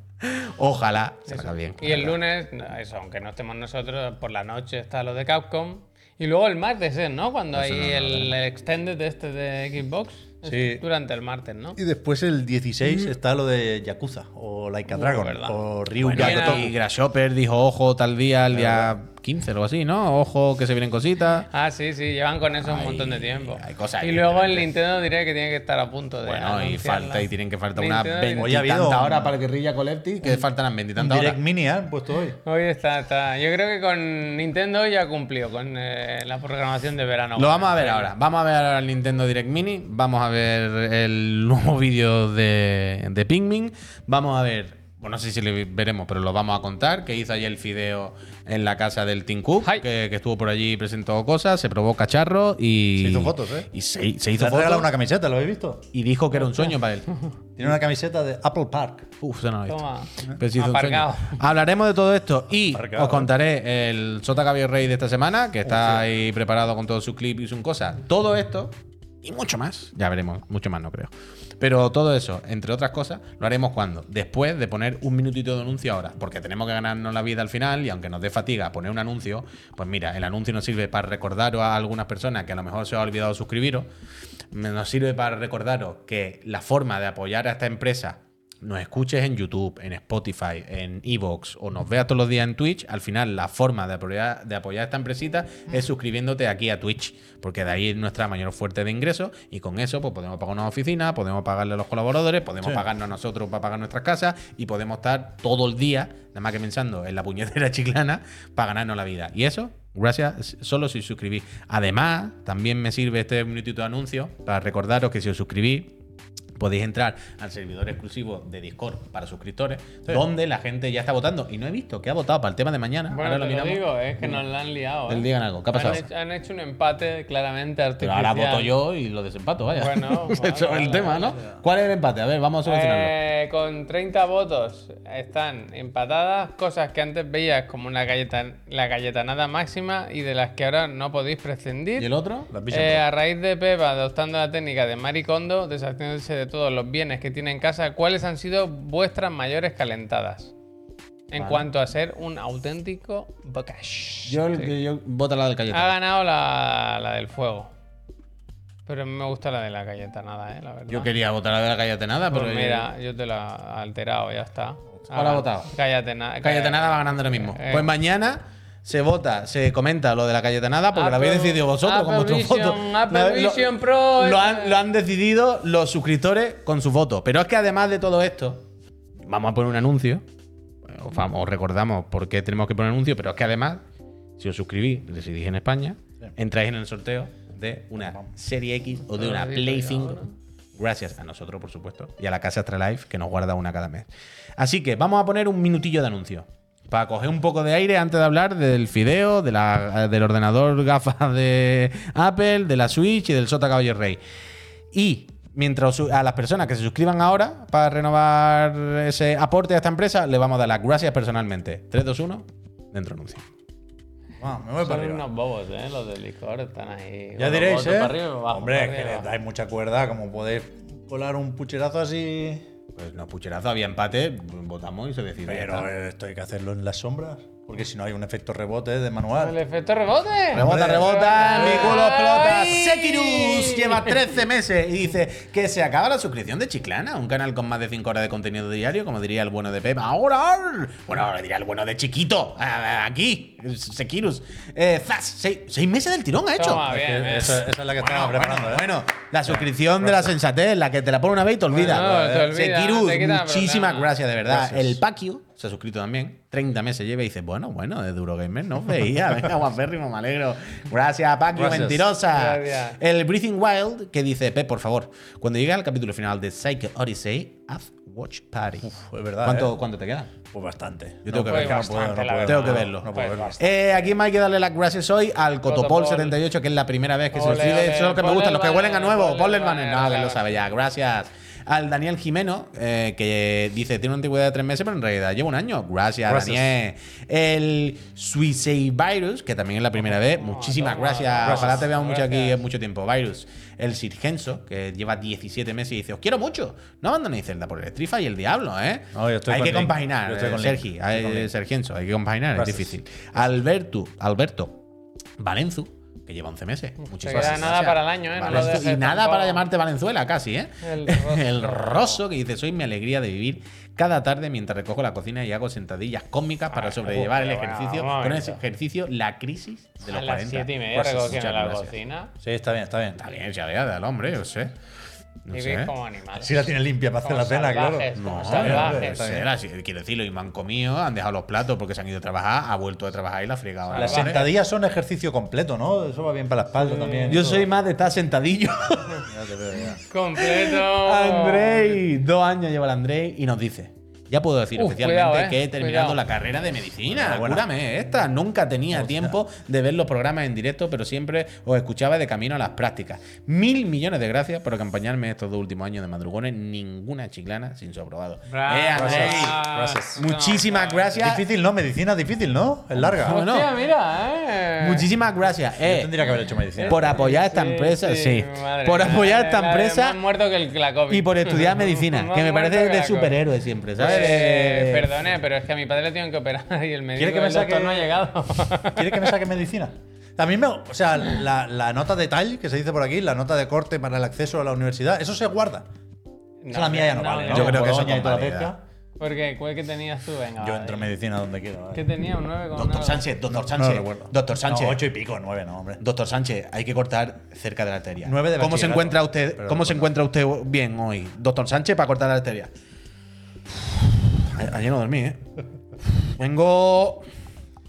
Ojalá salga bien. Y el lunes, eso, aunque no estemos nosotros, por la noche está lo de Capcom. Y luego el martes, ¿eh? ¿no? Cuando hay el, el extended este de Xbox. Es Sí. Durante el martes, ¿no? Y después el 16 está lo de Yakuza, o Like a Uh, Dragon, verdad. o Ryu Bueno, y Grasshopper dijo ojo tal día, el día 15 o algo así, ¿no? Ojo que se vienen cositas. Ah, sí, sí, llevan con eso un montón de tiempo. hay cosas y luego el. Nintendo diré que tiene que estar a punto de. Bueno, y falta, y tienen que faltar unas Nintendo Direct. Hoy ha habido veintitantas un- horas para el Guerrilla Collective, que faltan las Un veintitantas Direct horas. Mini han puesto hoy. Hoy está, está. Yo creo que con Nintendo ya cumplió con eh, la programación de verano. Lo vamos a ver ahora. Vamos a ver ahora el Nintendo Direct Mini. Vamos a ver el nuevo [laughs] vídeo de, de Pikmin. Vamos a ver bueno, no sé si le veremos, pero lo vamos a contar, que hizo ayer el fideo en la casa del Tim Cook, que, que estuvo por allí, presentó cosas, se probó cacharro y... Se hizo fotos, ¿eh? Y se, se hizo fotos una camiseta, ¿lo habéis visto? y dijo que era un sueño para él. [laughs] Tiene una camiseta de Apple Park. Uf, eso no lo he visto. Toma. Pero sí hizo un Aparcado. sueño. Hablaremos de todo esto y Aparcado. os contaré el Sota Caballero Rey de esta semana, que está ahí preparado con todo su clip y sus cosas. Todo esto y mucho más. Ya veremos, mucho más no creo. Pero todo eso, entre otras cosas, lo haremos cuando? Después de poner un minutito de anuncio ahora, porque tenemos que ganarnos la vida al final y aunque nos dé fatiga poner un anuncio, pues mira, el anuncio nos sirve para recordaros a algunas personas que a lo mejor se ha olvidado suscribiros, nos sirve para recordaros que la forma de apoyar a esta empresa nos escuches en YouTube, en Spotify, en Evox o nos veas todos los días en Twitch, al final la forma de apoyar, de apoyar a esta empresita es suscribiéndote aquí a Twitch, porque de ahí es nuestra mayor fuerte de ingresos y con eso pues podemos pagar una oficina, podemos pagarle a los colaboradores, podemos Sí. pagarnos a nosotros para pagar nuestras casas y podemos estar todo el día, nada más que pensando en la puñetera [laughs] chiclana, para ganarnos la vida. Y eso, gracias, solo si suscribís. Además, también me sirve este minutito de anuncio para recordaros que si os suscribís, podéis entrar al servidor exclusivo de Discord para suscriptores, donde la gente ya está votando. Y no he visto que ha votado para el tema de mañana. Bueno, ahora lo te lo miramos. digo, es que nos la han liado. Él ¿eh? digan algo. ¿Qué ha Han pasado? hecho, han hecho un empate claramente Pero artificial. ahora voto yo y lo desempato, vaya. Bueno, Eso es vale, el vale, tema, ¿no? vale. ¿Cuál es el empate? A ver, vamos a solucionarlo. Eh, con 30 votos están empatadas cosas que antes veías como una galleta, la galletanada máxima y de las que ahora no podéis prescindir. ¿Y el otro? Eh, a raíz de Pepa adoptando la técnica de Maricondo, deshaciéndose de todos los bienes que tiene en casa, ¿cuáles han sido vuestras mayores calentadas? En Vale. cuanto a ser un auténtico bocash. Yo, el Sí. que yo voto la del Ha Cayetano. ganado la, la del fuego. Pero me gusta la de la galleta nada, eh, la verdad. Yo quería votar la de la Cayetanada, Pues pero. mira, yo te la he alterado, ya está. ¿Cuál ha votado? Cállate nada. Cayetanada va ganando ahora mismo. Eh. Pues mañana se vota, se comenta lo de la Cayetanada porque lo habéis decidido vosotros con vuestros votos. Apple Lo- Vision Pro, Lo eh. han, lo han decidido los suscriptores con sus votos. Pero es que además de todo esto, vamos a poner un anuncio. Os, vamos- os recordamos por qué tenemos que poner anuncio, pero es que además, si os suscribís, residís en España, entráis en el sorteo de una Serie X o de una Play ya 5. ahora. Gracias a nosotros, por supuesto, y a la Casa Astralife, que nos guarda una cada mes. Así que vamos a poner un minutillo de anuncio. Para coger un poco de aire antes de hablar del fideo, de la- del ordenador gafas de Apple, de la Switch y del Sota Caballo Rey. Y mientras a las personas que se suscriban ahora para renovar ese aporte a esta empresa, le vamos a dar las gracias personalmente. 3, 2, 1, dentro anuncio. Ah, me voy para Son arriba. unos bobos, ¿eh? Los del Discord están ahí. Ya diréis, ¿eh? para arriba, Hombre, para es que le dais mucha cuerda, como podéis colar un pucherazo así. Pues no, pucherazo, había empate, votamos y se decidió. Pero esto hay que hacerlo en las sombras, porque si no hay un efecto rebote de manual. El efecto rebote. Rebota, rebota, mi culo explota. Sekirus lleva 13 meses y dice que se acaba la suscripción de Chiclana, un canal con más de 5 horas de contenido diario, como diría el bueno de Pep. ¡Ahora! Bueno, ahora diría el bueno de Chiquito. Aquí, Sekirus. Eh, Zas, seis, seis meses del tirón ha hecho. Toma, bien, Que bien. esa, esa es la que estaba Bueno, preparando, bueno, ¿eh? bueno, la suscripción de la sensatez, la que te la pone una vez y te olvida. Bueno, te olvida, Sekirus, te muchísimas problema. gracias, de verdad. Gracias. El Paquio se ha suscrito también. 30 meses lleva y dice, bueno, bueno, de Duro Gamer no os veía. [laughs] Venga, guapérrimo, me alegro. Gracias, Gracias. mentirosa. Gracias. El Breathing Wild que dice, Pep, por favor, cuando llegue al capítulo final de Psycho Odyssey, haz Watch Party. Uf, es verdad, ¿Cuánto, ¿eh? ¿Cuánto te queda? Pues bastante. Yo tengo que verlo. no puedo. Tengo que verlo. No puedo verlo. Eh, aquí me hay que darle las gracias hoy al Cotopol. Cotopol78, que es la primera vez que se Ole, suscribe. ole, Eso es lo que me gustan, los que huelen a nuevo. ponle el banner. No, que claro. lo sabe ya. Gracias. Al Daniel Jimeno, eh, que dice, tiene una antigüedad de tres meses, pero en realidad lleva un año. Gracias, Gracias. Daniel. El Suicide Virus, que también es la primera vez. Muchísimas toma, gracias. gracias. Ojalá te veamos mucho aquí en mucho tiempo. Virus. El Sirgenso, que lleva 17 meses y dice, os quiero mucho. No abandonéis Zelda por el Strifa y el Diablo, ¿eh? No, hay que compaginar, eh. Sergi. Hay- Link. Sergienso, hay que compaginar, es difícil. Alberto, Alberto Valenzu, que lleva 11 meses. Muchísimas gracias. nada para el año, ¿eh? No lo Valenzu. dejes y nada tampoco. para llamarte Valenzuela, casi, ¿eh? El [laughs] roso. El roso que dice: Soy mi alegría de vivir cada tarde mientras recojo la cocina y hago sentadillas cómicas para Ay, sobrellevar el bueno, ejercicio. un Con ese ejercicio, la crisis de los a las 40. 7 y media Gracias, recogiendo la gracias. cocina. Sí, está bien, está bien. Está bien, ya vea, al hombre, yo sé. No veis como animales. Si la tiene limpia para hacer la cena, claro. No, salvajes. no sé, la- quiero decirlo, y me han comido, han dejado los platos porque se han ido a trabajar, ha vuelto a trabajar y la ha fregado. Las sentadillas son ejercicio completo, ¿no? Eso va bien para la espalda también. Yo soy más de estar sentadillo. Ya te veo, ya. Completo. Andrei, dos años lleva el Andrei y nos dice: Ya puedo decir Uf, oficialmente cuidado, eh, que he terminado cuidado. la carrera de medicina. Cúrame esta. Nunca tenía tiempo de ver los programas en directo, pero siempre os escuchaba de camino a las prácticas. Mil millones de gracias por acompañarme estos dos últimos años de madrugones. Ninguna chiclana sin su aprobado. Bravo. Eh, Gracias. Muchísimas gracias. Difícil, ¿no? Medicina difícil, ¿no? Es larga. No. Mira, eh. Muchísimas gracias. Yo eh, tendría que haber hecho medicina. por apoyar esta empresa, sí. madre Por apoyar la- esta la de empresa Más muerto que el, la COVID. y por estudiar [laughs] medicina, que me parece que de superhéroe siempre, ¿sabes? Eh, Eh, perdone, pero es que a mi padre le tienen que operar [laughs] y el médico ¿Quiere que me saque- no ha llegado. [laughs] ¿Quieres que me saque medicina? A mí me. O sea, la, la nota de TAL, que se dice por aquí, la nota de corte para el acceso a la universidad, eso se guarda. Esa la mía ya no, vale. ¿no? Yo creo que eso toda la. Porque, ¿cuál que tenías tú? Venga, Yo entro en medicina donde quiero. vale. ¿Qué tenía? ¿Un 9 con Doctor? Sánchez, doctor No Sánchez. lo recuerdo. doctor Sánchez. No, ocho y pico, nueve, no, hombre. Doctor Sánchez, hay que cortar cerca de la arteria. Nueve de ¿Cómo se encuentra usted? Pero ¿Cómo no se encuentra usted bien hoy, doctor Sánchez, para cortar la arteria? Ayer no dormí, ¿eh? [laughs] Vengo.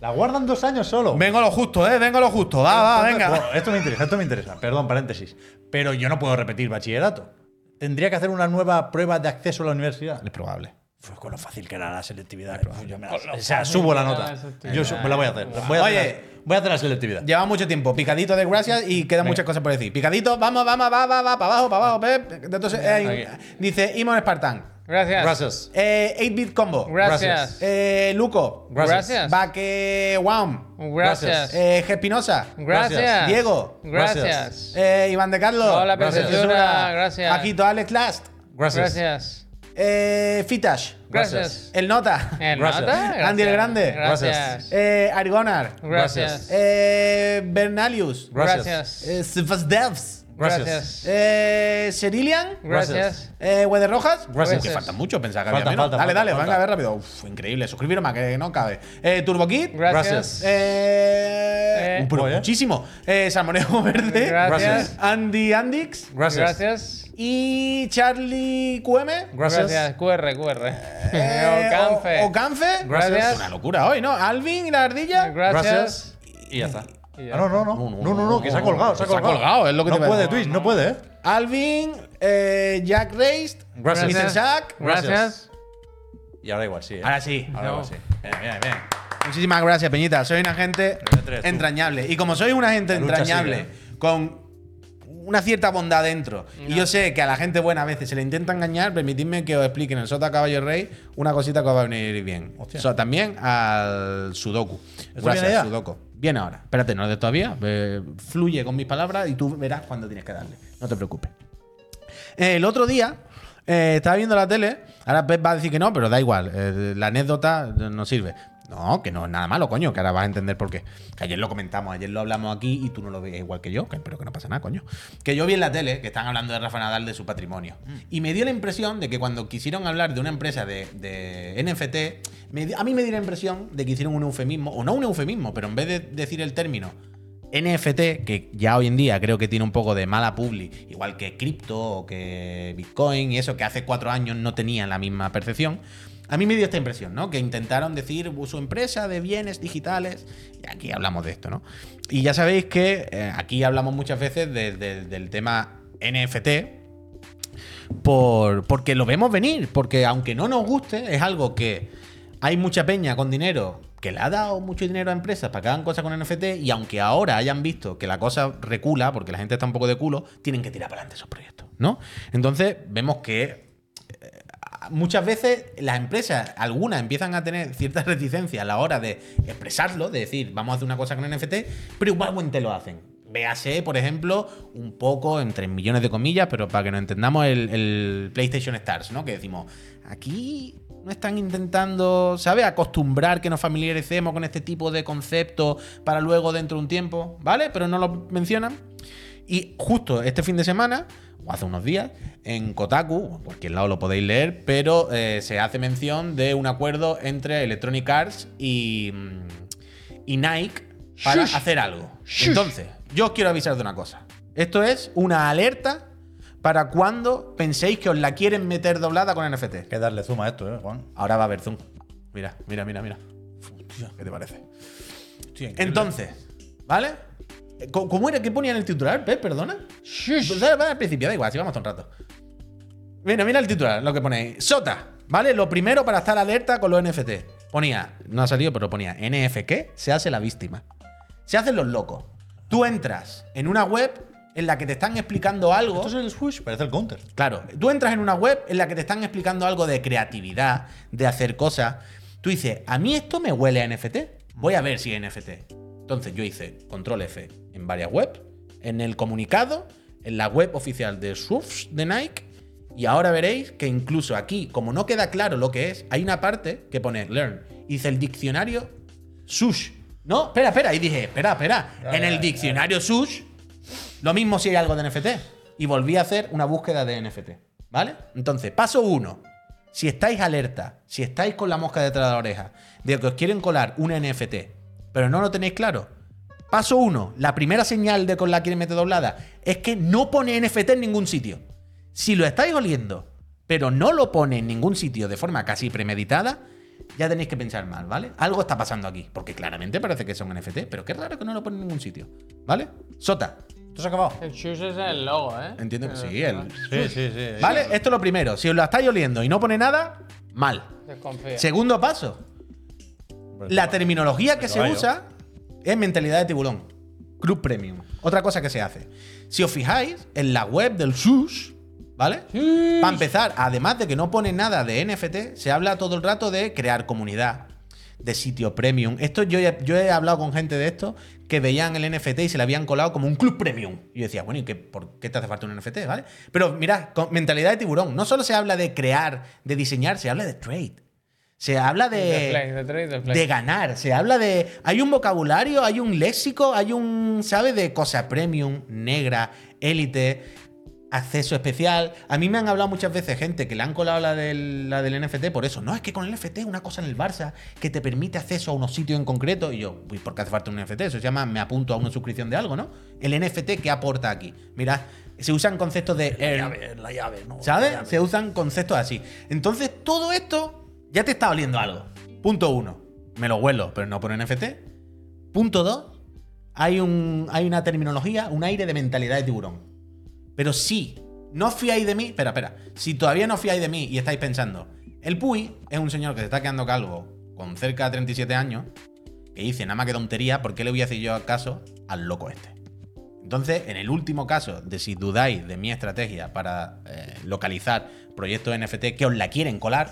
La guardan dos años solo. Vengo a lo justo, ¿eh? Vengo a lo justo. Va, va, venga. bueno, esto me interesa, esto me interesa. Perdón, paréntesis. Pero yo no puedo repetir bachillerato. Tendría que hacer una nueva prueba de acceso a la universidad. Es probable. Fue con lo fácil que era la selectividad. Yo me la- o sea, subo la nota. la selectividad. Yo su- la voy a hacer. Voy a hacer, Oye. la- voy a hacer la selectividad. Lleva mucho tiempo. Picadito de gracias y quedan muchas cosas por decir. Picadito, vamos, vamos, va, va, va, para abajo, para abajo, Pep. Entonces, eh, dice Imon Spartan. Gracias. Gracias. Eh, 8-bit combo. Gracias. Eh, Luco. Gracias. Baque Wam. Gracias. Eh. Espinosa. Gracias. Diego. Gracias. Eh, Iván de Carlos. Hola, Gracias. profesora. Gracias. Paquito Alex Last. Gracias. Gracias. Eh, Fitash. Gracias. El Nota. ¿El Gracias. nota? Andy el Grande. Gracias. Eh, Arigonar. Gracias. Eh, Bernalius. Gracias. Eh, Sefasdevs. Gracias. Eh, Serilian. Gracias. Eh, Weather Rojas. Gracias. Que faltan mucho, pensaba que Falta, había menos. falta, dale, falta, dale, falta. venga a ver rápido. Uf, increíble. Suscribiros más que no cabe. Eh, Turbo Kid. Gracias. Eh, Eh, pero muchísimo. Eh, Salmonejo [laughs] Verde. Gracias. Andy Andix. Gracias. Gracias. Y Charlie QM. Gracias. Gracias. QR, QR. Eh, [laughs] Ocanfe. O- Ocanfe. Gracias. Es una locura hoy, ¿no? Alvin y la ardilla. Gracias. Y ya está. Ah, no, no, no. No, No, no, no, no, que se ha colgado. Se ha Se ha colgado, colgado, es lo que no te iba a puede, decir. Twitch, no puede, ¿eh? Alvin, eh, Jack Raced, Gracias. Mr. Jack. Gracias. Y ahora igual sí. ¿eh? Ahora sí. Ahora No. igual sí. Bien, bien, bien. Muchísimas gracias, Peñita. Soy una gente tres, tú. entrañable. Y como soy una gente La lucha entrañable, sigue, con una cierta bondad dentro, y yo sé que a la gente buena a veces se le intenta engañar, permitidme que os explique en el Sota Caballo Rey una cosita que os va a venir bien. Hostia. So, también al Sudoku. ¿Eso Gracias, ya? Sudoku. Viene ahora. Espérate, no de todavía. Fluye con mis palabras y tú verás cuándo tienes que darle. No te preocupes. Eh, el otro día eh, estaba viendo la tele. Ahora Pep va a decir que no, pero da igual. eh, la anécdota no sirve. No, que no es nada malo, coño, que ahora vas a entender por qué. Que ayer lo comentamos, ayer lo hablamos aquí y tú no lo veías igual que yo, que, pero que no pasa nada, coño. Que yo vi en la tele que están hablando de Rafa Nadal de su patrimonio. Y me dio la impresión de que cuando quisieron hablar de una empresa de, de NFT, me a mí me dio la impresión de que hicieron un eufemismo, o no un eufemismo, pero en vez de decir el término NFT, que ya hoy en día creo que tiene un poco de mala publi, igual que cripto o que Bitcoin y eso, que hace cuatro años no tenían la misma percepción. A mí me dio esta impresión, ¿no? Que intentaron decir su empresa de bienes digitales. Y aquí hablamos de esto, ¿no? Y ya sabéis que eh, aquí hablamos muchas veces de- de- del tema NFT, por, porque lo vemos venir, porque aunque no nos guste, es algo que hay mucha peña con dinero que le ha dado mucho dinero a empresas para que hagan cosas con NFT y aunque ahora hayan visto que la cosa recula, porque la gente está un poco de culo, tienen que tirar para adelante esos proyectos, ¿no? Entonces vemos que muchas veces las empresas, algunas empiezan a tener cierta reticencia a la hora de expresarlo, de decir, vamos a hacer una cosa con NFT, pero igualmente lo hacen. Véase, por ejemplo, un poco, entre millones de comillas, pero para que nos entendamos, el, el PlayStation Stars, ¿no? Que decimos, aquí no están intentando, ¿sabes? Acostumbrar que nos familiaricemos con este tipo de conceptos para luego dentro de un tiempo, ¿vale? Pero no lo mencionan. Y justo este fin de semana, o hace unos días, en Kotaku, o en cualquier lado lo podéis leer, pero eh, se hace mención de un acuerdo entre Electronic Arts y, mm, y Nike para Shush. hacer algo. Entonces, yo os quiero avisar de una cosa. Esto es una alerta para cuando penséis que os la quieren meter doblada con NFT. Hay que darle zoom a esto, ¿eh, Juan? Ahora va a haber zoom. Mira, mira, mira, mira. ¿Qué te parece? Entonces, ¿vale? ¿Cómo era? ¿Qué ponía en el titular, Pep? Perdona. Al principio, da igual, si vamos todo un rato. Mira, mira el titular, lo que pone. Sota, ¿Vale? Lo primero para estar alerta con los NFT. Ponía, no ha salido, pero ponía NFQ, se hace la víctima. Se hacen los locos. Tú entras en una web en la que te están explicando algo. Esto es el swoosh, parece el counter. Claro, tú entras en una web en la que te están explicando algo de creatividad, de hacer cosas. Tú dices, a mí esto me huele a NFT. Voy a ver si es NFT. Entonces yo hice control F en varias webs, en el comunicado, en la web oficial de Surfs de Nike. Y ahora veréis que incluso aquí, como no queda claro lo que es, hay una parte que pone learn. Y dice el diccionario sush. No, espera, espera. Y dije, espera, espera. En el diccionario sush lo mismo si hay algo de NFT. Y volví a hacer una búsqueda de NFT. ¿Vale? Entonces, paso uno. Si estáis alerta, si estáis con la mosca detrás de la oreja, de que os quieren colar un NFT, pero no lo tenéis claro. Paso uno. La primera señal de con la quieren meter doblada es que no pone NFT en ningún sitio. Si lo estáis oliendo, pero no lo pone en ningún sitio de forma casi premeditada, ya tenéis que pensar mal, ¿vale? Algo está pasando aquí, porque claramente parece que son NFT, pero qué raro que no lo pone en ningún sitio, ¿vale? Sota, ¿Esto se ha acabado? El shoes es el logo, ¿eh? entiendo que sí, el, Sí, sí, sí. ¿Vale? Esto es lo primero. Si os lo estáis oliendo y no pone nada, mal. Desconfía. Segundo paso. La terminología que se caballo. usa es mentalidad de tiburón. Club Premium. Otra cosa que se hace. Si os fijáis, en la web del SUS, ¿vale? Para empezar, además de que no pone nada de NFT, se habla todo el rato de crear comunidad, de sitio premium. Esto yo, he- yo he hablado con gente de esto que veían el NFT y se le habían colado como un club premium. Y yo decía, bueno, ¿y qué, por qué te hace falta un NFT, ¿vale? Pero mirad, con mentalidad de tiburón. No solo se habla de crear, de diseñar, se habla de trade. Se habla de, De ganar. Se habla de. Hay un vocabulario, hay un léxico, hay un. ¿Sabe? De cosa premium, negra, élite, acceso especial. A mí me han hablado muchas veces gente que le han colado la del, la del NFT por eso. No, es que con el NFT es una cosa en el Barça que te permite acceso a unos sitios en concreto. Y yo, uy, ¿por qué hace falta un NFT? Eso se llama me apunto a una suscripción de algo, ¿no? El NFT, ¿qué aporta aquí? Mirad, se usan conceptos de. La llave, la llave, ¿no? ¿Sabes? Se usan conceptos así. Entonces, todo esto ya te está oliendo algo. Punto uno. Me lo huelo, pero no por NFT. Punto dos. Hay, un, hay una terminología, un aire de mentalidad de tiburón. Pero si no fiáis de mí, espera, espera. Si todavía no fiáis de mí y estáis pensando, el Puy es un señor que se está quedando calvo con cerca de 37 años, que dice, nada más que tontería, ¿por qué le voy a hacer yo caso al loco este? Entonces, en el último caso de si dudáis de mi estrategia para eh, localizar proyectos NFT que os la quieren colar,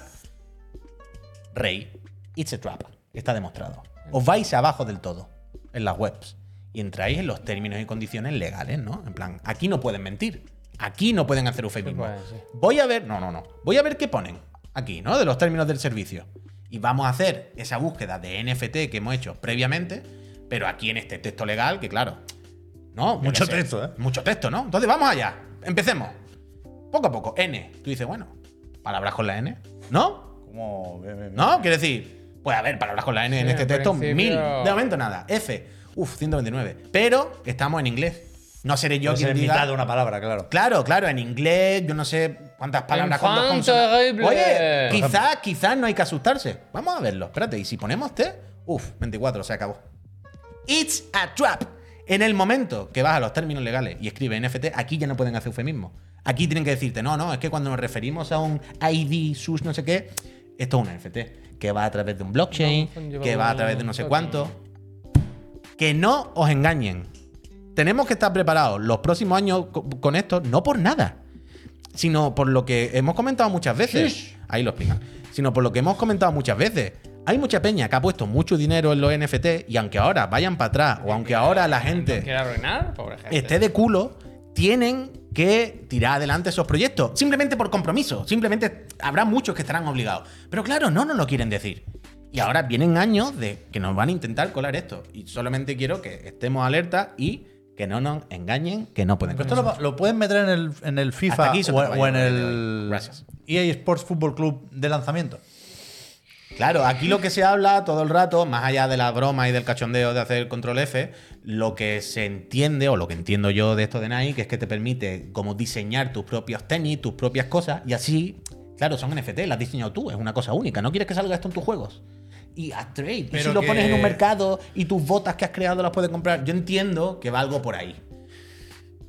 Rey, it's a trap. Está demostrado. Os vais abajo del todo en las webs y entráis en los términos y condiciones legales, ¿no? En plan, aquí no pueden mentir. Aquí no pueden hacer eufemismo. pueden, sí. Voy a ver, no, no, no. Voy a ver qué ponen aquí, ¿no? De los términos del servicio. Y vamos a hacer esa búsqueda de NFT que hemos hecho previamente, pero aquí en este texto legal, que claro, ¿no? Mucho texto, ¿eh? Mucho texto, ¿no? Entonces vamos allá. Empecemos. Poco a poco. N. Tú dices, bueno, palabras con la N. ¿No? ¿No? Quiero decir, puede haber palabras con la N en Sí, este texto, principio- mil. De momento nada. F. Uf, 129. Pero estamos en inglés. No seré yo ser quien mitad diga. de una palabra, claro. Claro, claro, en inglés, yo no sé cuántas palabras con dos. Oye, quizás, quizás no hay que asustarse. Vamos a verlo. Espérate, y si ponemos T, uf, 24, se acabó. It's a trap. En el momento que vas a los términos legales y escribes NFT, aquí ya no pueden hacer eufemismo. Aquí tienen que decirte, no, no, es que cuando nos referimos a un ID, sus no sé qué, esto es un NFT, que va a través de un blockchain, No, que va a través de no sé cuánto. Que no os engañen. Tenemos que estar preparados los próximos años co- con esto, no por nada, sino por lo que hemos comentado muchas veces. Ahí lo explican. Sino por lo que hemos comentado muchas veces. Hay mucha peña que ha puesto mucho dinero en los NFT y aunque ahora vayan para atrás o aunque ahora la gente ¿Quiere arruinar? Pobre gente. esté de culo, tienen que tirar adelante esos proyectos. Simplemente por compromiso. Simplemente habrá muchos que estarán obligados. Pero claro, no nos lo quieren decir. Y ahora vienen años de que nos van a intentar colar esto. Y solamente quiero que estemos alerta y que no nos engañen, que no pueden. Pero esto lo, pueden meter en el, en el FIFA aquí, o, en el Gracias. EA Sports Football Club de lanzamiento. Claro, aquí lo que se habla todo el rato, más allá de la broma y del cachondeo de hacer control F, lo que se entiende, o lo que entiendo yo de esto de Nike, es que te permite como diseñar tus propios tenis, tus propias cosas, y así, claro, son NFT, las has diseñado tú, es una cosa única. No quieres que salga esto en tus juegos. Y haz trade. y si lo pones en un mercado y tus botas que has creado las puedes comprar, yo entiendo que va algo por ahí.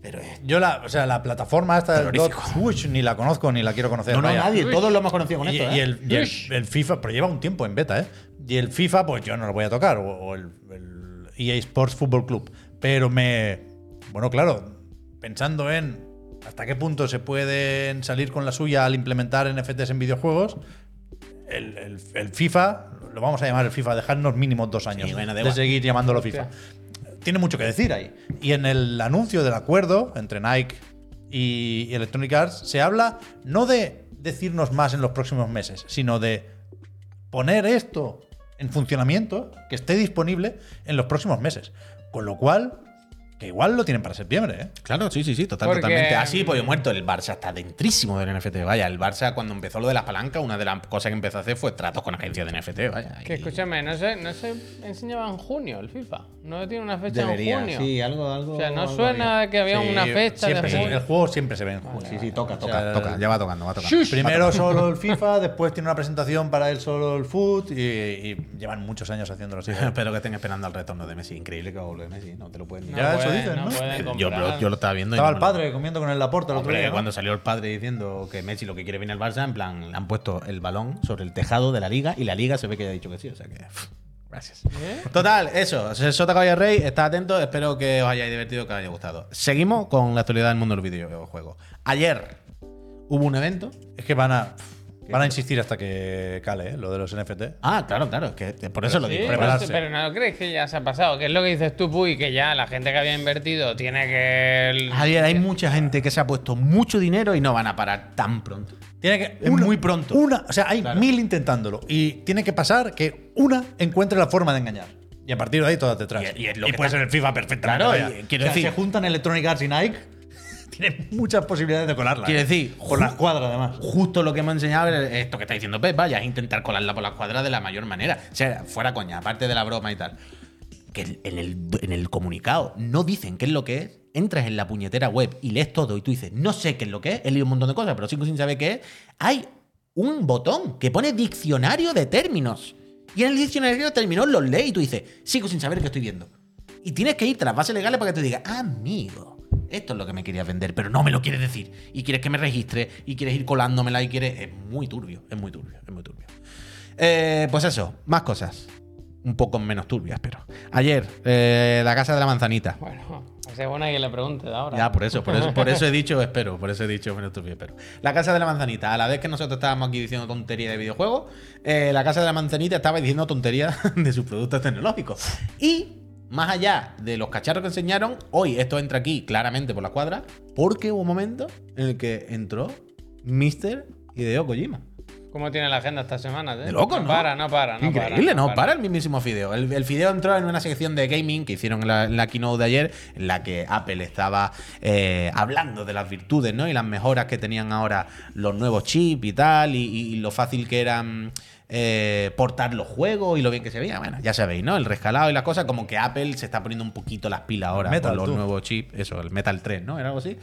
Pero es. Yo la, o sea, la plataforma esta del. Switch ni la conozco ni la quiero conocer. No, no, vaya. nadie. Todos lo hemos conocido con Y, esto. y ¿eh? el, y el- Ush. el FIFA, pero lleva un tiempo en beta, ¿eh? Y el FIFA, pues yo no lo voy a tocar, o, o el, el EA Sports Football Club. Pero me. Bueno, claro, pensando en hasta qué punto se pueden salir con la suya al implementar NFTs en videojuegos, el, el- el FIFA, lo vamos a llamar el FIFA, dejarnos mínimo dos años da de seguir llamándolo FIFA. Tiene mucho que decir ahí. Y en el anuncio del acuerdo entre Nike y Electronic Arts se habla no de decirnos más en los próximos meses, sino de poner esto en funcionamiento, que esté disponible en los próximos meses. Con lo cual, que igual lo tienen para septiembre, ¿eh? Claro, sí, sí, sí, total, Porque- totalmente. Así, pollo muerto. El Barça está dentrísimo del NFT. Vaya, el Barça cuando empezó lo de las palancas, una de las cosas que empezó a hacer fue tratos con agencias de NFT. Vaya. Que y- escúchame, no se, no se enseñaba en junio el FIFA. No tiene una fecha Debería, en junio. sí, algo, algo. O sea, no algo suena que había Sí, una fecha siempre de se- junio. El juego siempre se ve en junio. Sí, sí, toca, O toca, sea, toca. Ya va tocando, va tocando. Primero solo el FIFA, [laughs] después tiene una presentación para él solo el foot y, y llevan muchos años haciéndolo así. Espero [laughs] que estén esperando al retorno de Messi. Increíble que va a volver Messi. No te lo pueden eso pueden- dicen, ¿no? pueden Yo, comprar. lo- yo lo estaba viendo. y Estaba no el lo- padre comiendo con el Laporta el otro día. ¿no? cuando salió el padre diciendo que Messi lo que quiere viene al Barça, en plan, le han puesto el balón sobre el tejado de la liga y la liga se ve que ya ha dicho que sí. O sea que. Gracias. ¿Eh? Total, eso. Sota Caballo Rey, está atento. Espero que os hayáis divertido, que os haya gustado. Seguimos con la actualidad del mundo del videojuego. Ayer hubo un evento. Es que van a, van a insistir hasta que cale, ¿eh? Lo de los NFT. Ah, claro, claro. Es que por eso lo Sí, digo. pero, prepararse. pero no crees que ya se ha pasado. Que es lo que dices tú, Puy, que ya la gente que había invertido tiene que. Ayer hay mucha gente que se ha puesto mucho dinero y no van a parar tan pronto. Tiene que. Es muy pronto. Una, o sea, hay Claro. mil intentándolo. Y tiene que pasar que una encuentre la forma de engañar. Y a partir de ahí todas detrás. Y- y que puede ser el FIFA perfectamente. Claro, y quiero O sea, decir- Se juntan Electronic Arts y Nike. Tienen muchas posibilidades de colarla. Quiero ¿eh? decir, por la escuadra además. Justo lo que hemos enseñado es esto que está diciendo Pep, vaya, es intentar colarla por la cuadra de la mayor manera. O sea, fuera coña, aparte de la broma y tal. Que en el, en el comunicado no dicen qué es lo que es. Entras en la puñetera web y lees todo y tú dices, no sé qué es lo que es, he leído un montón de cosas, pero sigo sin saber qué es. Hay un botón que pone diccionario de términos. Y en el diccionario de términos los lees y tú dices, sigo sin saber qué estoy viendo. Y tienes que irte a las bases legales para que te diga, amigo, esto es lo que me querías vender, pero no me lo quieres decir. Y quieres que me registre y quieres ir colándomela y quieres. Es muy turbio, es muy turbio, es muy turbio. Eh, pues eso, más cosas. Un poco menos turbias, pero. Ayer, eh, la casa de la manzanita. Bueno, es buena que le pregunte ahora. Ya, por eso, por eso, por eso he dicho espero, por eso he dicho menos turbio, espero. La casa de la manzanita, a la vez que nosotros estábamos aquí diciendo tontería de videojuegos, eh, la casa de la manzanita estaba diciendo tontería [laughs] de sus productos tecnológicos. Y más allá de los cacharros que enseñaron, hoy esto entra aquí claramente por la cuadra, porque hubo un momento en el que entró Mr. Hideo Kojima. ¿Cómo tiene la agenda estas semanas? Eh? De loco, ¿no? para, no para. No Increíble, para, no, para. el mismísimo Fideo. El, el Fideo entró en una sección de gaming que hicieron en la, en la keynote de ayer, en la que Apple estaba eh, hablando de las virtudes ¿no? y las mejoras que tenían ahora los nuevos chips y tal, y, y lo fácil que eran eh, portar los juegos y lo bien que se veía. Bueno, ya sabéis, ¿no? El rescalado y las cosas, como que Apple se está poniendo un poquito las pilas ahora Metal, con los tú. nuevos chips, eso, el Metal 3, ¿no? Era algo así.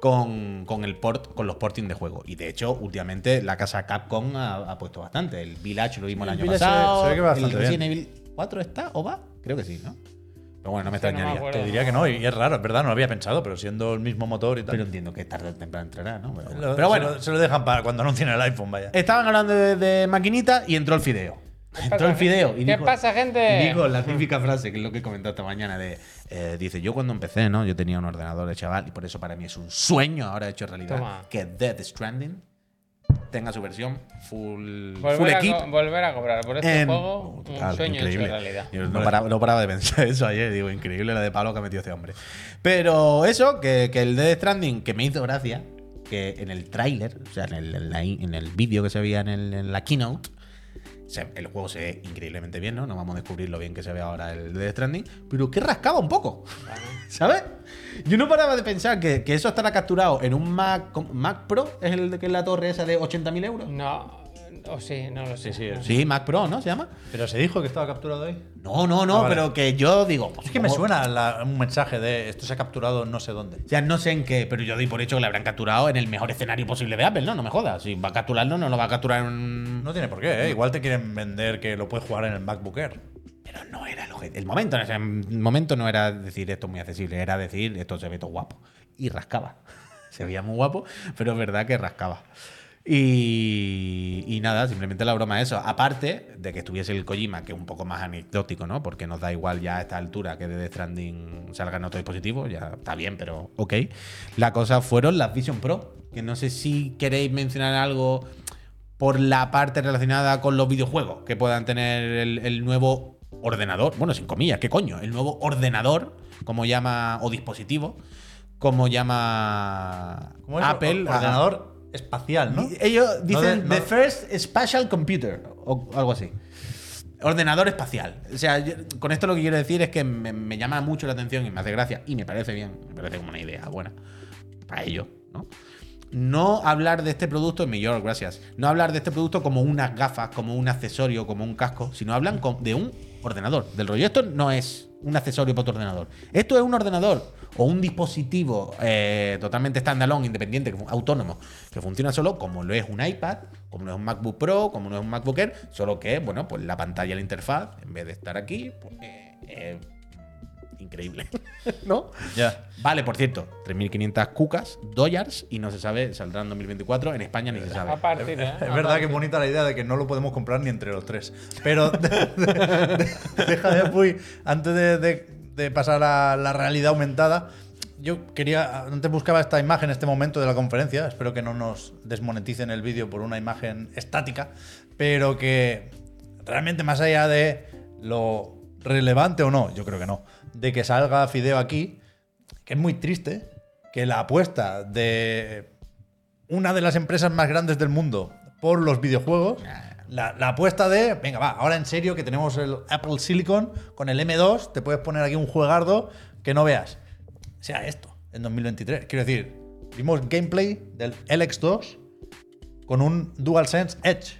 Con, con el port, con los porting de juego. Y de hecho, últimamente la casa Capcom ha, ha puesto bastante. El Village lo vimos el El año Village se ve- pasado. se ve que va el Resident bien. Evil 4 está o va. Creo que sí, ¿no? Pero bueno, no me Sí, no me extrañaría. acuerdo. Te diría que no, y es raro, es verdad, no lo había pensado, pero siendo el mismo motor y tal. pero entiendo que tarde o temprano entrará, ¿no? Pero, bueno. Lo- Pero se bueno, lo- se lo dejan para cuando anuncien el iPhone, vaya. estaban hablando de, de maquinita y entró el fideo. Entró el fideo. Y ¿Qué dijo- pasa, gente? dijo la típica frase, que es lo que he comentado esta mañana, de, eh, dice, yo cuando empecé, ¿no? Yo tenía un ordenador de chaval y por eso para mí es un sueño ahora hecho realidad Toma. que Death Stranding tenga su versión full, full Volver a, equip. co- volver a cobrar por este en- juego Total, un sueño hecho increíble. realidad. Yo no paraba, no paraba de pensar [laughs] eso ayer, digo, increíble la de palo que ha metido este hombre. Pero eso, que, que el Death Stranding, que me hizo gracia, que en el tráiler, o sea, en el, en la- en el vídeo que se veía en, el- en la keynote, se- el juego se ve increíblemente bien, ¿no? No vamos a descubrir lo bien que se ve ahora el Death Stranding, pero que rascaba un poco, [laughs] ¿sabes? Yo no paraba de pensar que, que eso estará capturado en un Mac, Mac Pro, es el de que es la torre esa de 80.000 euros. No, o sí, no lo sé. Sí, sí, No. Sí, Mac Pro, ¿no? ¿Se llama? Pero se dijo que estaba capturado ahí. No, no, no, Ah, vale. pero que yo digo. pues, Es que me suena la- un mensaje de esto se ha capturado no sé dónde. O sea, no sé en qué, pero yo doy por hecho que le habrán capturado en el mejor escenario posible de Apple, ¿no? No me jodas. Si va a capturarlo, no lo va a capturar en. No tiene por qué, ¿eh? Igual te quieren vender que lo puedes jugar en el MacBook Air. Pero no era el objetivo. El momento, en ese momento no era decir esto es muy accesible, era decir esto se ve todo guapo. Y rascaba. [laughs] Se veía muy guapo, pero es verdad que rascaba. Y, y nada, simplemente la broma es eso. Aparte de que estuviese el Kojima, que es un poco más anecdótico, ¿no? Porque nos da igual ya a esta altura que de Death Stranding salga en otro dispositivo, ya está bien, pero ok. La cosa fueron las Vision Pro, que no sé si queréis mencionar algo por la parte relacionada con los videojuegos que puedan tener el, el nuevo ordenador, bueno, sin comillas, ¿qué coño? El nuevo ordenador, como llama, o dispositivo, como llama ¿Cómo es? Apple. Or- Ordenador espacial, ¿no? Ellos No dicen de- no- The First Spatial Computer o algo así. Ordenador espacial. O sea, yo- con esto lo que quiero decir es que me, me llama mucho la atención y me hace gracia y me parece bien, me parece como una idea buena para ellos, ¿no? No hablar de este producto, en York, gracias. No hablar de este producto como unas gafas, como un accesorio, como un casco, sino hablan de un ordenador. Del rollo. Esto no es un accesorio para tu ordenador. Esto es un ordenador o un dispositivo eh, totalmente standalone, independiente, autónomo, que funciona solo como lo es un iPad, como lo es un MacBook Pro, como lo es un MacBook Air, solo que, bueno, pues la pantalla, la interfaz, en vez de estar aquí, pues eh, eh, increíble. [laughs] ¿No? Ya. Vale, por cierto, 3.500 cucas, dollars, y no se sabe, saldrá en 2024, en España ni se sabe. A partir, ¿eh? Es verdad que es bonita la idea de que no lo podemos comprar ni entre los tres. Pero [laughs] de- de- de- deja de Puy, antes de, de- pasar a la realidad aumentada, yo quería, antes buscaba esta imagen, este momento de la conferencia, espero que no nos desmoneticen el vídeo por una imagen estática, pero que realmente más allá de lo relevante o no, yo creo que no, de que salga Fideo aquí, que es muy triste, que la apuesta de una de las empresas más grandes del mundo por los videojuegos. La, la apuesta de, venga, va, ahora en serio que tenemos el Apple Silicon con el M2, te puedes poner aquí un juegardo que no veas. Sea esto, en 2023. Quiero decir, vimos gameplay del LX2 con un DualSense Edge.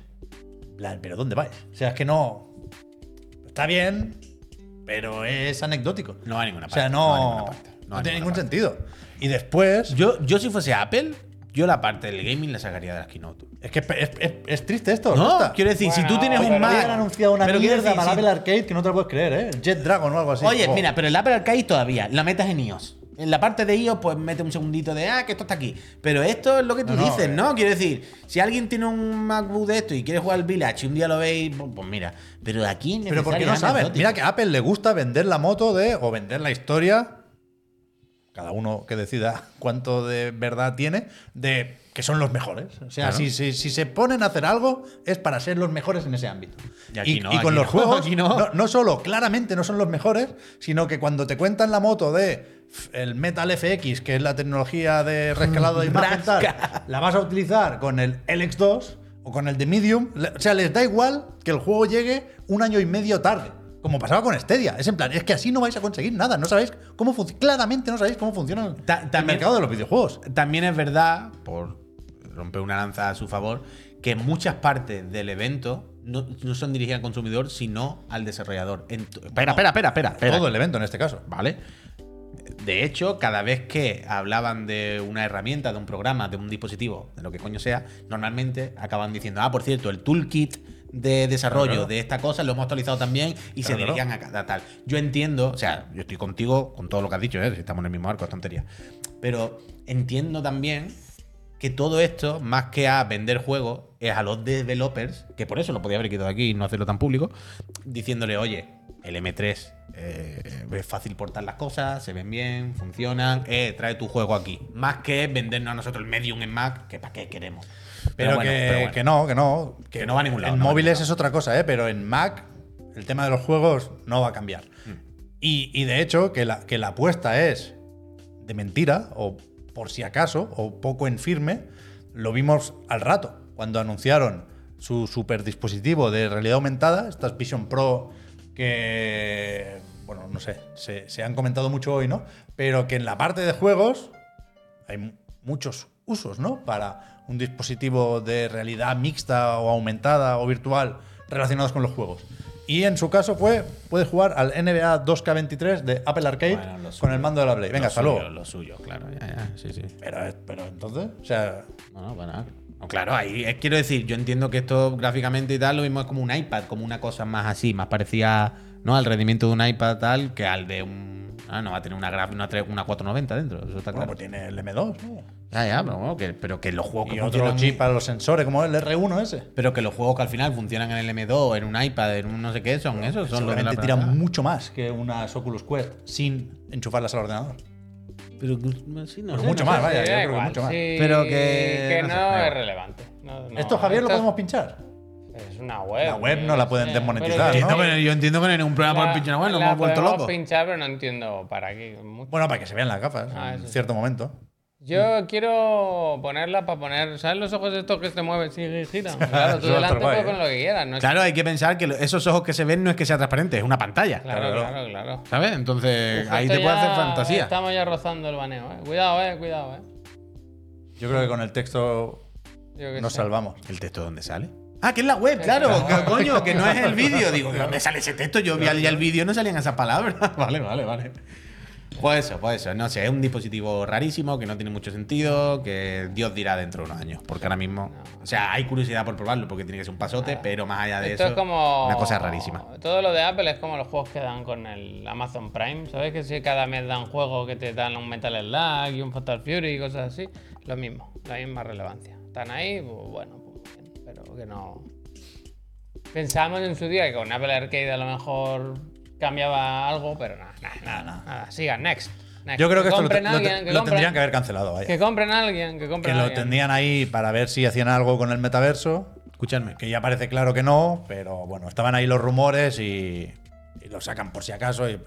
¿Pero dónde vais? O sea, es que no... Está bien, pero es anecdótico. No a ninguna O sea, parte, no, no parte, no tiene ningún parte. sentido. Y después... Yo, yo si fuese Apple, yo la parte del gaming la sacaría de las keynote. Es que es, es- es- es triste esto, No, quiero decir, si tú tienes un Mac. Habían anunciado una pero mierda para si- Apple Arcade que no te lo puedes creer, ¿eh? Jet Dragon o algo así. Oye, Oh. mira, pero el Apple Arcade todavía, la metas en iOS. En la parte de iOS, pues mete un segundito de, ah, que esto está aquí. Pero esto es lo que tú No, dices, eh. ¿no? Quiero decir, si alguien tiene un MacBook de esto y quiere jugar al Village y un día lo veis, pues, pues mira. Pero aquí Pero porque no saben. Mira que a Apple le gusta vender la moto de. o vender la historia. Cada uno que decida [laughs] cuánto de verdad tiene. De que son los mejores. O sea, Claro. si, si- si se ponen a hacer algo, es para ser los mejores en ese ámbito. Y aquí no, con aquí los no, juegos, aquí no. no, no solo claramente no son los mejores, sino que cuando te cuentan la moto de el Metal FX, que es la tecnología de rescalado de imagen, tal, la vas a utilizar con el LX2 o con el de Medium. O sea, les da igual que el juego llegue un año y medio tarde. Como pasaba con Stadia. Es en plan, es que así no vais a conseguir nada. No sabéis cómo funciona. Claramente no sabéis cómo funciona el- Ta- el mercado de los videojuegos. También es verdad, por romper una lanza a su favor, que muchas partes del evento no, no son dirigidas al consumidor, sino al desarrollador. Espera, espera, espera, espera. Todo el evento en este caso. ¿Vale? De hecho, cada vez que hablaban de una herramienta, de un programa, de un dispositivo, de lo que coño sea, normalmente acaban diciendo, ah, por cierto, el toolkit de desarrollo Claro, de esta cosa lo hemos actualizado también y se Claro, claro. a cada tal. Yo entiendo, o sea, yo estoy contigo con todo lo que has dicho, ¿eh? si estamos en el mismo arco, es tontería. Pero entiendo también que todo esto, más que a vender juegos, es a los developers, que por eso lo podía haber quitado aquí y no hacerlo tan público, diciéndole, oye, el M3 eh, es fácil portar las cosas, se ven bien, funcionan, eh, trae tu juego aquí. Más que vendernos a nosotros el Medium en Mac, que para qué queremos. Pero, bueno, que, pero bueno. que no, que no. Que no va a ningún lado, En no móviles es otra cosa, ¿eh? Pero en Mac, el tema de los juegos no va a cambiar. Mm. Y, y de hecho, que la, que la apuesta es de mentira, o por si acaso, o poco en firme, lo vimos al rato, cuando anunciaron su super dispositivo de realidad aumentada, estas Vision Pro que, bueno, no sé, se, se han comentado mucho hoy, ¿no? Pero que en la parte de juegos hay mu- muchos usos, ¿no? Para un dispositivo de realidad mixta o aumentada o virtual relacionados con los juegos. Y en su caso fue, puedes jugar al NBA 2K23 de Apple Arcade Bueno, lo con suyo. el mando de la Play. Venga, hasta suyo, luego. Lo suyo, claro, ya, ya, sí, sí. Pero, pero entonces, o sea, No, no, para nada. No, claro, ahí eh, quiero decir, yo entiendo que esto gráficamente y tal, lo mismo es como un iPad, como una cosa más así, más parecida ¿no? Al rendimiento de un iPad tal que al de un. Ah, no va a tener una, graf- una, una 490 dentro, eso está Bueno, claro. pues tiene el M2, ¿no? Ya, ya, pero, bueno, que, pero que los juegos que Y otro funcionan- chip para los sensores, como el R1 ese. Pero que los juegos que al final funcionan en el M2, en un iPad, en un no sé qué, son esos, son los Seguramente tiran plataforma. mucho más que unas Oculus Quest sin enchufarlas al ordenador. Pero sí, no Pero sé, mucho no más, sé. vaya, yo creo que mucho más. Pero que- que no no, sé, es relevante. No, no, ¿Esto, Javier, lo podemos pinchar? Es una web. La web no la pueden desmonetizar, pero que- ¿no? Entiendo que- yo entiendo que no hay ningún problema por pinche bueno, nos la hemos vuelto locos. pinchar, pero no entiendo para qué. mucho. Bueno, para que se vean las gafas Ah, en sí. cierto momento. Yo quiero ponerla para poner. ¿Sabes los ojos estos que se mueven y giran? [laughs] Claro, tú delante puedes poner lo que quieras. No Claro, hay que pensar que lo- esos ojos que se ven no es que sea transparente, es una pantalla. claro, claro. claro, claro. ¿Sabes? Entonces, Uf, ahí te puede hacer fantasía. Estamos ya rozando el baneo, eh. Cuidado, eh, cuidado, eh. Yo creo que con el texto nos sé. salvamos. ¿El texto dónde sale? Ah, que es la web, claro, que, coño, que no es el [laughs] vídeo. Digo, ¿de dónde sale ese texto? Yo vi ya el vídeo no salían esas palabras. [laughs] vale, vale, vale. Pues eso, pues eso. No sé, es un dispositivo rarísimo que no tiene mucho sentido, que Dios dirá dentro de unos años. Porque ahora mismo. O sea, hay curiosidad por probarlo porque tiene que ser un pasote, pero más allá de Esto eso. es como. Una cosa rarísima. Todo lo de Apple es como los juegos que dan con el Amazon Prime. ¿Sabes que si cada mes dan juegos que te dan un Metal Slug y un Fatal Fury y cosas así? Lo mismo, la misma relevancia. Están ahí, pues bueno, que no. Pensábamos en su día que con Apple Arcade a lo mejor cambiaba algo, pero nada, nada, nada. nada. Sigan, next. next. Yo creo que esto lo, alguien, que lo compren- tendrían que haber cancelado, vaya. Que compren a alguien, que Que compren a lo tendrían ahí para ver si hacían algo con el metaverso. Escuchadme. Que ya parece claro que no, pero bueno, estaban ahí los rumores y, y lo sacan por si acaso y,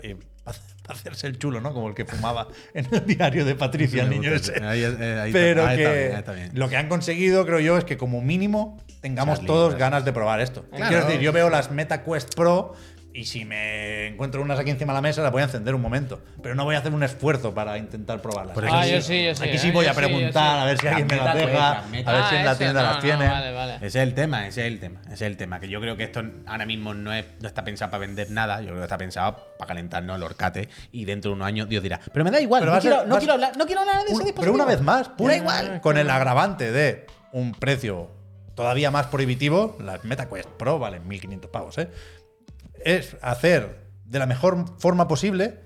hacerse el chulo, ¿no? Como el que fumaba en el diario de Patricia, el niño ese. Ahí, Pero ahí que está bien, ahí está bien. lo que han conseguido, creo yo, es que como mínimo tengamos Charlie, todos ganas de probar esto. Claro. Quiero decir, yo veo las Meta Quest Pro y si me encuentro unas aquí encima de la mesa, las voy a encender un momento. Pero no voy a hacer un esfuerzo para intentar probarlas. Por Ah, yo sí- yo sí. Aquí sí voy yo a preguntar, sí. a ver si alguien me las deja, a ver Ah, si en la tienda no, las no, tiene. Vale, vale. Ese es el tema, ese es el tema, ese es el tema. Que yo creo que esto ahora mismo no, es, no está pensado para vender nada, yo creo que está pensado para calentarnos el horcate y dentro de unos años Dios dirá. Pero me da igual, no ser- quiero, no quiero hablar, no quiero hablar de ese dispositivo. pero una vez más, da igual. con el agravante de un precio todavía más prohibitivo, las MetaQuest Pro valen 1500 pavos, ¿eh? Es hacer de la mejor forma posible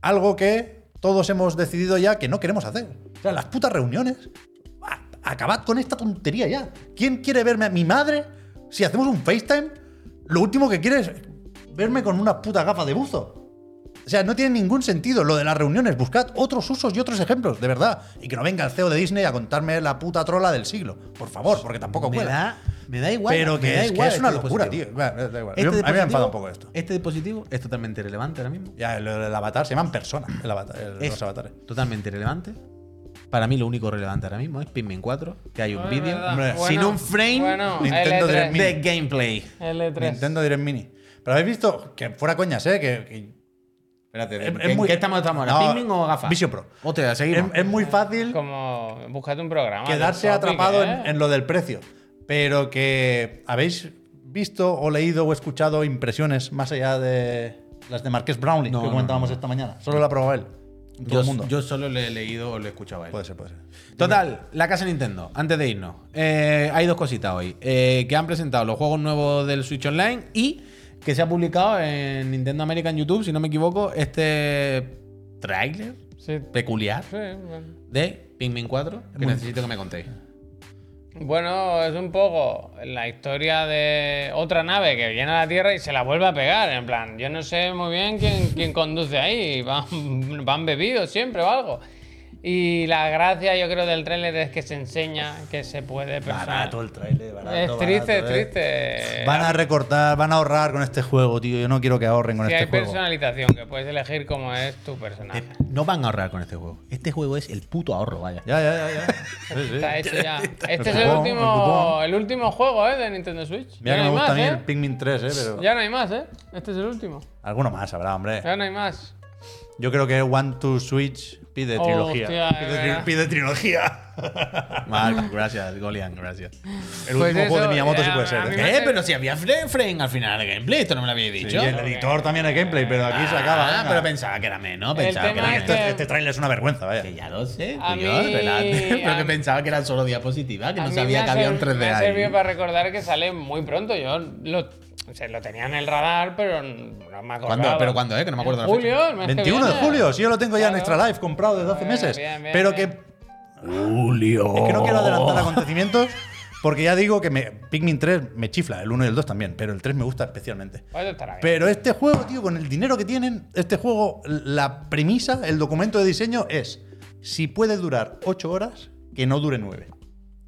algo que todos hemos decidido ya que no queremos hacer. O sea, las putas reuniones. a- Acabad con esta tontería ya. ¿Quién quiere verme a mi madre? Si hacemos un FaceTime, lo último que quiere es verme con una puta gafa de buzo. O sea, no tiene ningún sentido lo de las reuniones. Buscad otros usos y otros ejemplos, de verdad. Y que no venga el CEO de Disney a contarme la puta trola del siglo. Por favor, porque tampoco me da, me da igual. Pero me que da es, que es una este locura, tío. Bueno, da igual. Este Yo- a mí me dispositivo- enfada un poco esto. Este dispositivo es totalmente irrelevante ahora mismo. Ya, del avatar se llaman personas, el avatar, el- Es los avatares. totalmente irrelevante. Para mí lo único relevante ahora mismo es Pikmin 4, que hay un vídeo Bueno, sin un frame bueno, Nintendo L3. Direct Mini. de gameplay. L3. Nintendo Direct Mini. Pero habéis visto que fuera coñas, ¿eh? Que, que Espérate, Es- ¿en es muy- qué estamos, estamos ahora? No, ¿Pikmin o gafas? Vision Pro. Hostia, es, seguimos. es muy fácil Como búscate un programa. quedarse atrapado ¿eh? en, en lo del precio. Pero que habéis visto o leído o escuchado impresiones más allá de las de Marques Brownlee No, que no, comentábamos no. esta mañana. Solo la ha probado él. Todo yo, el mundo. yo solo le he leído o lo he escuchado a él. Puede ser, puede ser. Total, la casa Nintendo, antes de irnos. eh, hay dos cositas hoy. Eh, que han presentado los juegos nuevos del Switch Online y que se ha publicado en Nintendo América en YouTube, si no me equivoco, este tráiler Sí, peculiar sí, bueno. de Pikmin 4 que necesito que me contéis. Bueno, es un poco la historia de otra nave que viene a la Tierra y se la vuelve a pegar. En plan, yo no sé muy bien quién, quién conduce ahí. [laughs] Van, van bebidos siempre o algo. Y la gracia, yo creo, del tráiler es que se enseña que se puede personal- Barato el trailer, barato. Es triste, barato, eh. triste. Van a recortar, van a ahorrar con este juego, tío. Yo no quiero que ahorren con Si este hay juego. personalización, que puedes elegir cómo es tu personaje. No van a ahorrar con este juego. Este juego es el puto ahorro, vaya. Ya, ya, ya, ya. [laughs] Sí, sí. Está hecho ya. [laughs] Este El es el cupón, el último, el último juego ¿eh? de Nintendo Switch. Mira ya que no me hay gusta a más, mí ¿eh? el Pikmin 3, ¿eh? Pero Ya no hay más, ¿eh? Este es el último. alguno más habrá, hombre. Ya no hay más. Yo creo que One to Switch pide Oh, trilogía. hostia, pide, trilogía. [laughs] Mark, gracias, Golian, gracias. El Pues último juego de eso, Miyamoto sí eh, puede a ser. mí ¿eh? ¿Qué? Pero si había frame, frame al final de gameplay, esto no me lo habéis Sí, dicho. y el editor también es gameplay, pero aquí se acaba. Ah, pero pensaba que era menos, pensaba que era menos. Este, que- este trailer es una vergüenza, vaya. Que ya lo sé, A tío, mí-. [laughs] Pero que pensaba que eran solo diapositivas, que A no sabía que ha había un ser- 3D Me ha ahí. servido para recordar que sale muy pronto. Yo lo- se lo tenía en el radar, pero no me acordaba. ¿Cuándo? ¿Pero cuándo, eh? Que no me acuerdo En la fecha. julio, el mes que 21 de julio, si yo lo tengo ya en. Extra Life comprado desde hace Bien, meses. bien, bien, pero que. Julio. Es que no quiero adelantar acontecimientos. Porque ya digo que me, Pikmin 3 me chifla, el 1 y el 2 también, pero el 3 me gusta especialmente. Pues. Pero este juego, tío, con el dinero que tienen, este juego, la premisa, el documento de diseño es: si puede durar 8 horas, que no dure 9.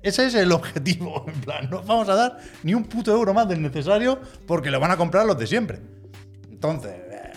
Ese es el objetivo. [laughs] En plan, no vamos a dar ni un puto euro más del necesario porque lo van a comprar los de siempre. Entonces, eh,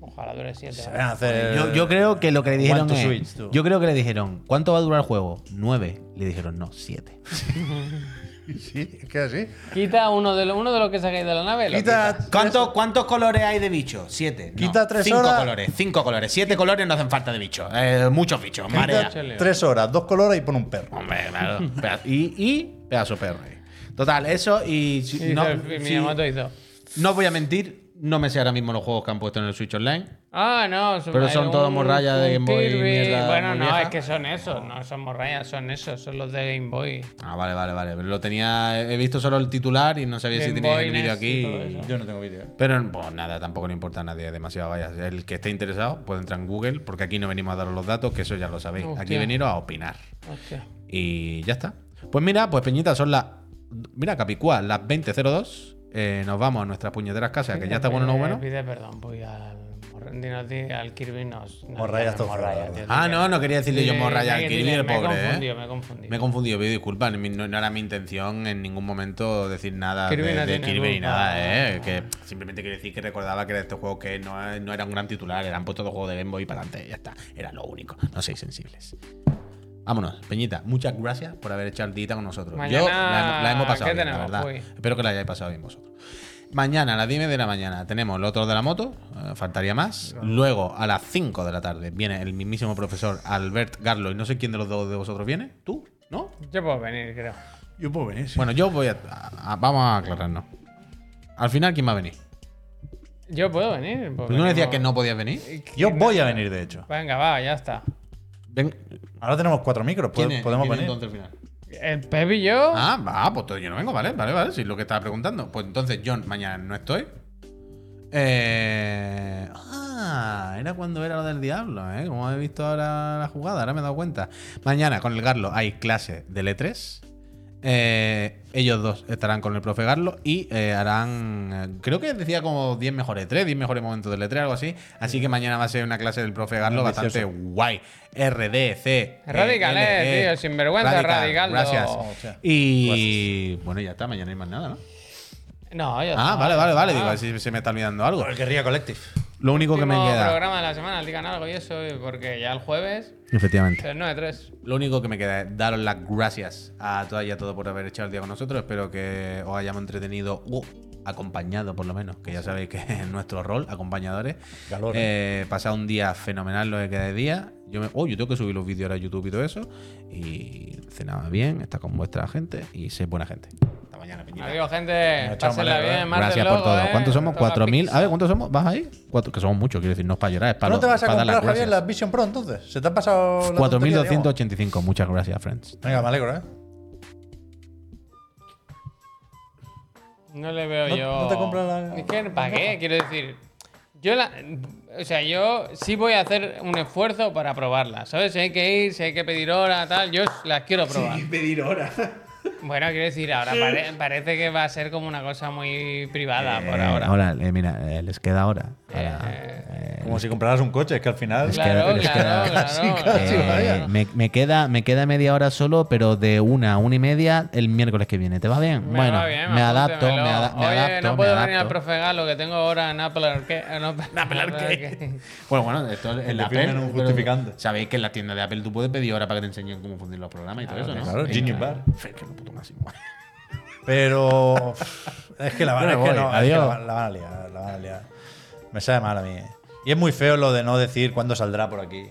Ojalá dure 7. se van a hacer. Yo, yo creo que lo que le dijeron es- Switch. Yo creo que le dijeron, ¿cuánto va a durar el juego? Nueve. Le dijeron, no, siete. [laughs] Sí, es que así. Quita uno de, lo, uno de los que sacáis de la nave. Quita. ¿Cuántos, ¿Cuántos colores hay de bicho? Siete. No, Quita tres cinco horas. colores. Cinco colores. Siete colores no hacen falta de bicho. Eh, muchos bichos. Marea. Chale. tres horas, dos colores y pon un perro. Hombre, claro. [laughs] Y, y pedazo perro ahí. Total, eso y. si- Sí, no, hizo el- si- Miyamoto hizo. no voy a mentir, no me sé ahora mismo los juegos que han puesto en el Switch Online. Ah, no. Pero hay son todos morrayas de Game Boy, mierda Bueno, muy no, vieja. es que son esos. No son morrayas, son esos. Son los de Game Boy. Ah, vale, vale, vale. Pero lo tenía. He visto solo el titular y no sabía si tenía Boy el vídeo aquí. Yo no tengo vídeo. Pero pues nada, tampoco le importa a nadie demasiado. Vaya, el que esté interesado puede entrar en Google, porque aquí no venimos a daros los datos, que eso ya lo sabéis. Aquí veniros a opinar. Hostia. Y ya está. Pues mira, pues Peñita, son las. Mira, Capicúa, las 20.02. Eh, nos vamos a nuestras puñeteras casas, que ya está bueno, no Pide- bueno. Pide perdón, voy al. mor- dinos, di- al Kirby nos. nos Morrayas todo Morrayas, tío, Ah, no, no quería decirle yo Sí, morraya al Kirby, el Me he pobre, confundido, ¿eh? me he confundido. Me he confundido, pido disculpas. No, no era mi intención en ningún momento decir nada Kirby de, no de Kirby ni nada, ¿eh? Que simplemente quiero decir que recordaba que era este juego que no, no era un gran titular, eran puestos dos juegos de Game Boy para adelante, ya está. Era lo único. No seáis sensibles. Vámonos, Peñita, muchas gracias por haber echado el día con nosotros. Yo Mañana, la, hemos- la hemos pasado ¿qué bien, la verdad. Espero que la hayáis pasado bien vosotros. Mañana a las 10 de la mañana tenemos el otro de la moto, eh, faltaría más. Luego a las 5 de la tarde viene el mismísimo profesor Albert Garlo y no sé quién de los dos de vosotros viene. ¿Tú? ¿No? Yo puedo venir, creo. Yo puedo venir. sí. Bueno, yo voy a, a- a- Vamos a aclararnos. Al final, ¿quién va a venir? Yo puedo venir. pues ¿Tú no decías que no podías venir? Yo voy a venir, de hecho. Venga, va, ya está. Ven, Ahora tenemos cuatro micros, ¿quién pode- es? podemos ¿Quién es venir. entonces al final? El Pep y yo. Ah, va, pues todo yo no vengo, vale, vale, vale. Si es lo que estaba preguntando. Pues entonces, John, mañana no estoy. Eh, ah, era cuando era lo del diablo, ¿eh? Como he visto ahora la jugada, ahora me he dado cuenta. Mañana con el Garlo hay clase de E3. Eh, ellos dos estarán con el profe Garlo y eh, harán, eh, creo que decía como 10 mejores 3, 10 mejores momentos del E3, algo así. Así que mañana va a ser una clase del profe Garlo bastante guay. RD, C. Radical, eh, tío, sinvergüenza, Radicaldo. Gracias. Hostia. Y bueno, ya está, mañana no hay más nada, ¿no? No, ya Ah, está, vale, ya vale, vale. está. Digo, a ver si se me está olvidando algo. El Guerrilla Collective. Lo único que me queda. programa de la semana, digan algo y eso, porque ya el jueves, Efectivamente. el 9-3. Lo único que me queda es daros las gracias a todas y a todos por haber echado el día con nosotros. Espero que os hayamos entretenido o acompañado, por lo menos, que ya sabéis que [laughs] es nuestro rol, acompañadores. Calor, Eh, pasado un día fenomenal lo que queda de día. Yo, me, oh, yo tengo que subir los vídeos ahora a YouTube y todo eso. Y cenaba bien, está con vuestra gente y sé buena gente. Mañana, Peñita. Adiós, gente. Venga, chao, Pásenla bien. eh. Gracias por todo. eh. ¿Cuántos somos? ¿4.000? pizza. A ver, ¿cuántos somos? ¿Vas ahí? Cuatro, que somos muchos, quiero decir, no es para llorar, es para ¿No te vas a dar las comprar, Javier, la Vision Pro entonces? ¿Se te ha pasado la tontería, digamos? 4.285, muchas gracias, friends. Venga, me alegro, ¿eh? No le veo ¿No- yo. no te compras la- Es que, ¿para qué? Quiero decir. Yo la. O sea, yo sí voy a hacer un esfuerzo para probarla. ¿Sabes? Si hay que ir, si hay que pedir hora, tal. Yo las quiero probar. pedir hora. Bueno, quiero decir, ahora pare- parece que va a ser como una cosa muy privada por ahora. Ahora, eh, mira, eh, les queda ahora. Ahora, Eh, eh, Como si compraras un coche, es que al final. Claro, les claro, [laughs] queda- claro. casi, casi, vaya. eh, me, me queda, me queda media hora solo, pero de una a una y media el miércoles que viene. ¿Te va bien? Me bueno, va bien, me adapto, me, ada- me Oye, adapto. no puedo me venir al profe Galo que tengo ahora en Apple Arcade. En Apple Arcade. Bueno, bueno, esto es en la Apple. un pero justificante. Sabéis que en la tienda de Apple tú puedes pedir ahora para que te enseñen cómo funcionan los programas y todo eso, ¿no? Claro. Genius Bar. Que lo puto máximo. Pero. [laughs] Es que la van, es que es que la a liar, la van a liar. Me sabe mal a mí. Y es muy feo lo de no decir cuándo saldrá por aquí.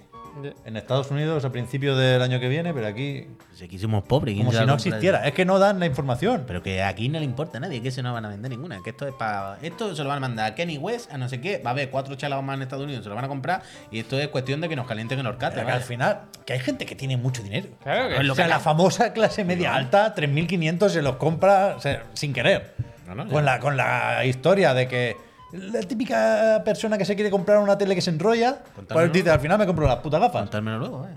En Estados Unidos a principios del año que viene, pero aquí. Pues aquí somos pobres. ¿quién Como si no existiera. Es que no dan la información. Pero que aquí no le importa a nadie, que se no van a vender ninguna. Que esto es para. Esto se lo van a mandar a Kenny West, a no sé qué. Va a haber cuatro chalados más en Estados Unidos, se lo van a comprar. Y esto es cuestión de que nos calienten el horcate. Pero al final, que hay gente que tiene mucho dinero. Claro que Es lo o sea, que la la- famosa clase media alta, 3.500 se los compra o sea, sin querer. No, no, ya. Con la, con la historia de que la típica persona que se quiere comprar una tele que se enrolla, pues dice, al final me compro las putas gafas. Contármelo luego.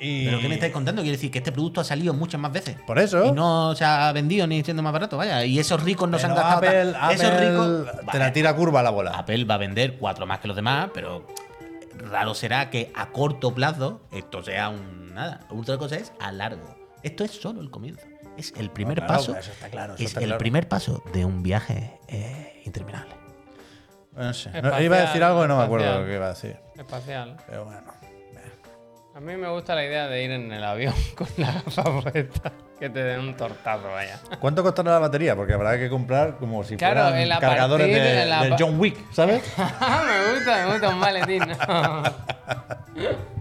Y- ¿Pero qué me estáis contando? Quiere decir que este producto ha salido muchas más veces. Por eso. Y no se ha vendido ni siendo más barato, vaya. Y esos ricos no se han gastado. Apple, ta- esos Apple ricos. te Vale, la tira curva la bola. Apple va a vender cuatro más que los demás, pero raro será que a corto plazo esto sea un nada. Otra cosa es a largo. Esto es solo el comienzo. Es el primer claro, paso. eso está claro, eso es está el claro. primer paso de un viaje eh, interminable. No sé. Espacial, iba a decir algo y no me acuerdo lo que iba a decir. Espacial. Pero bueno. A mí me gusta la idea de ir en el avión [laughs] con la gafa puesta. Que te den un tortazo, vaya. ¿Cuánto costará la batería? Porque habrá que comprar como si Claro, fueran el cargadores de, de John Wick, ¿sabes? [laughs] me gusta, me gusta un maletín. [laughs]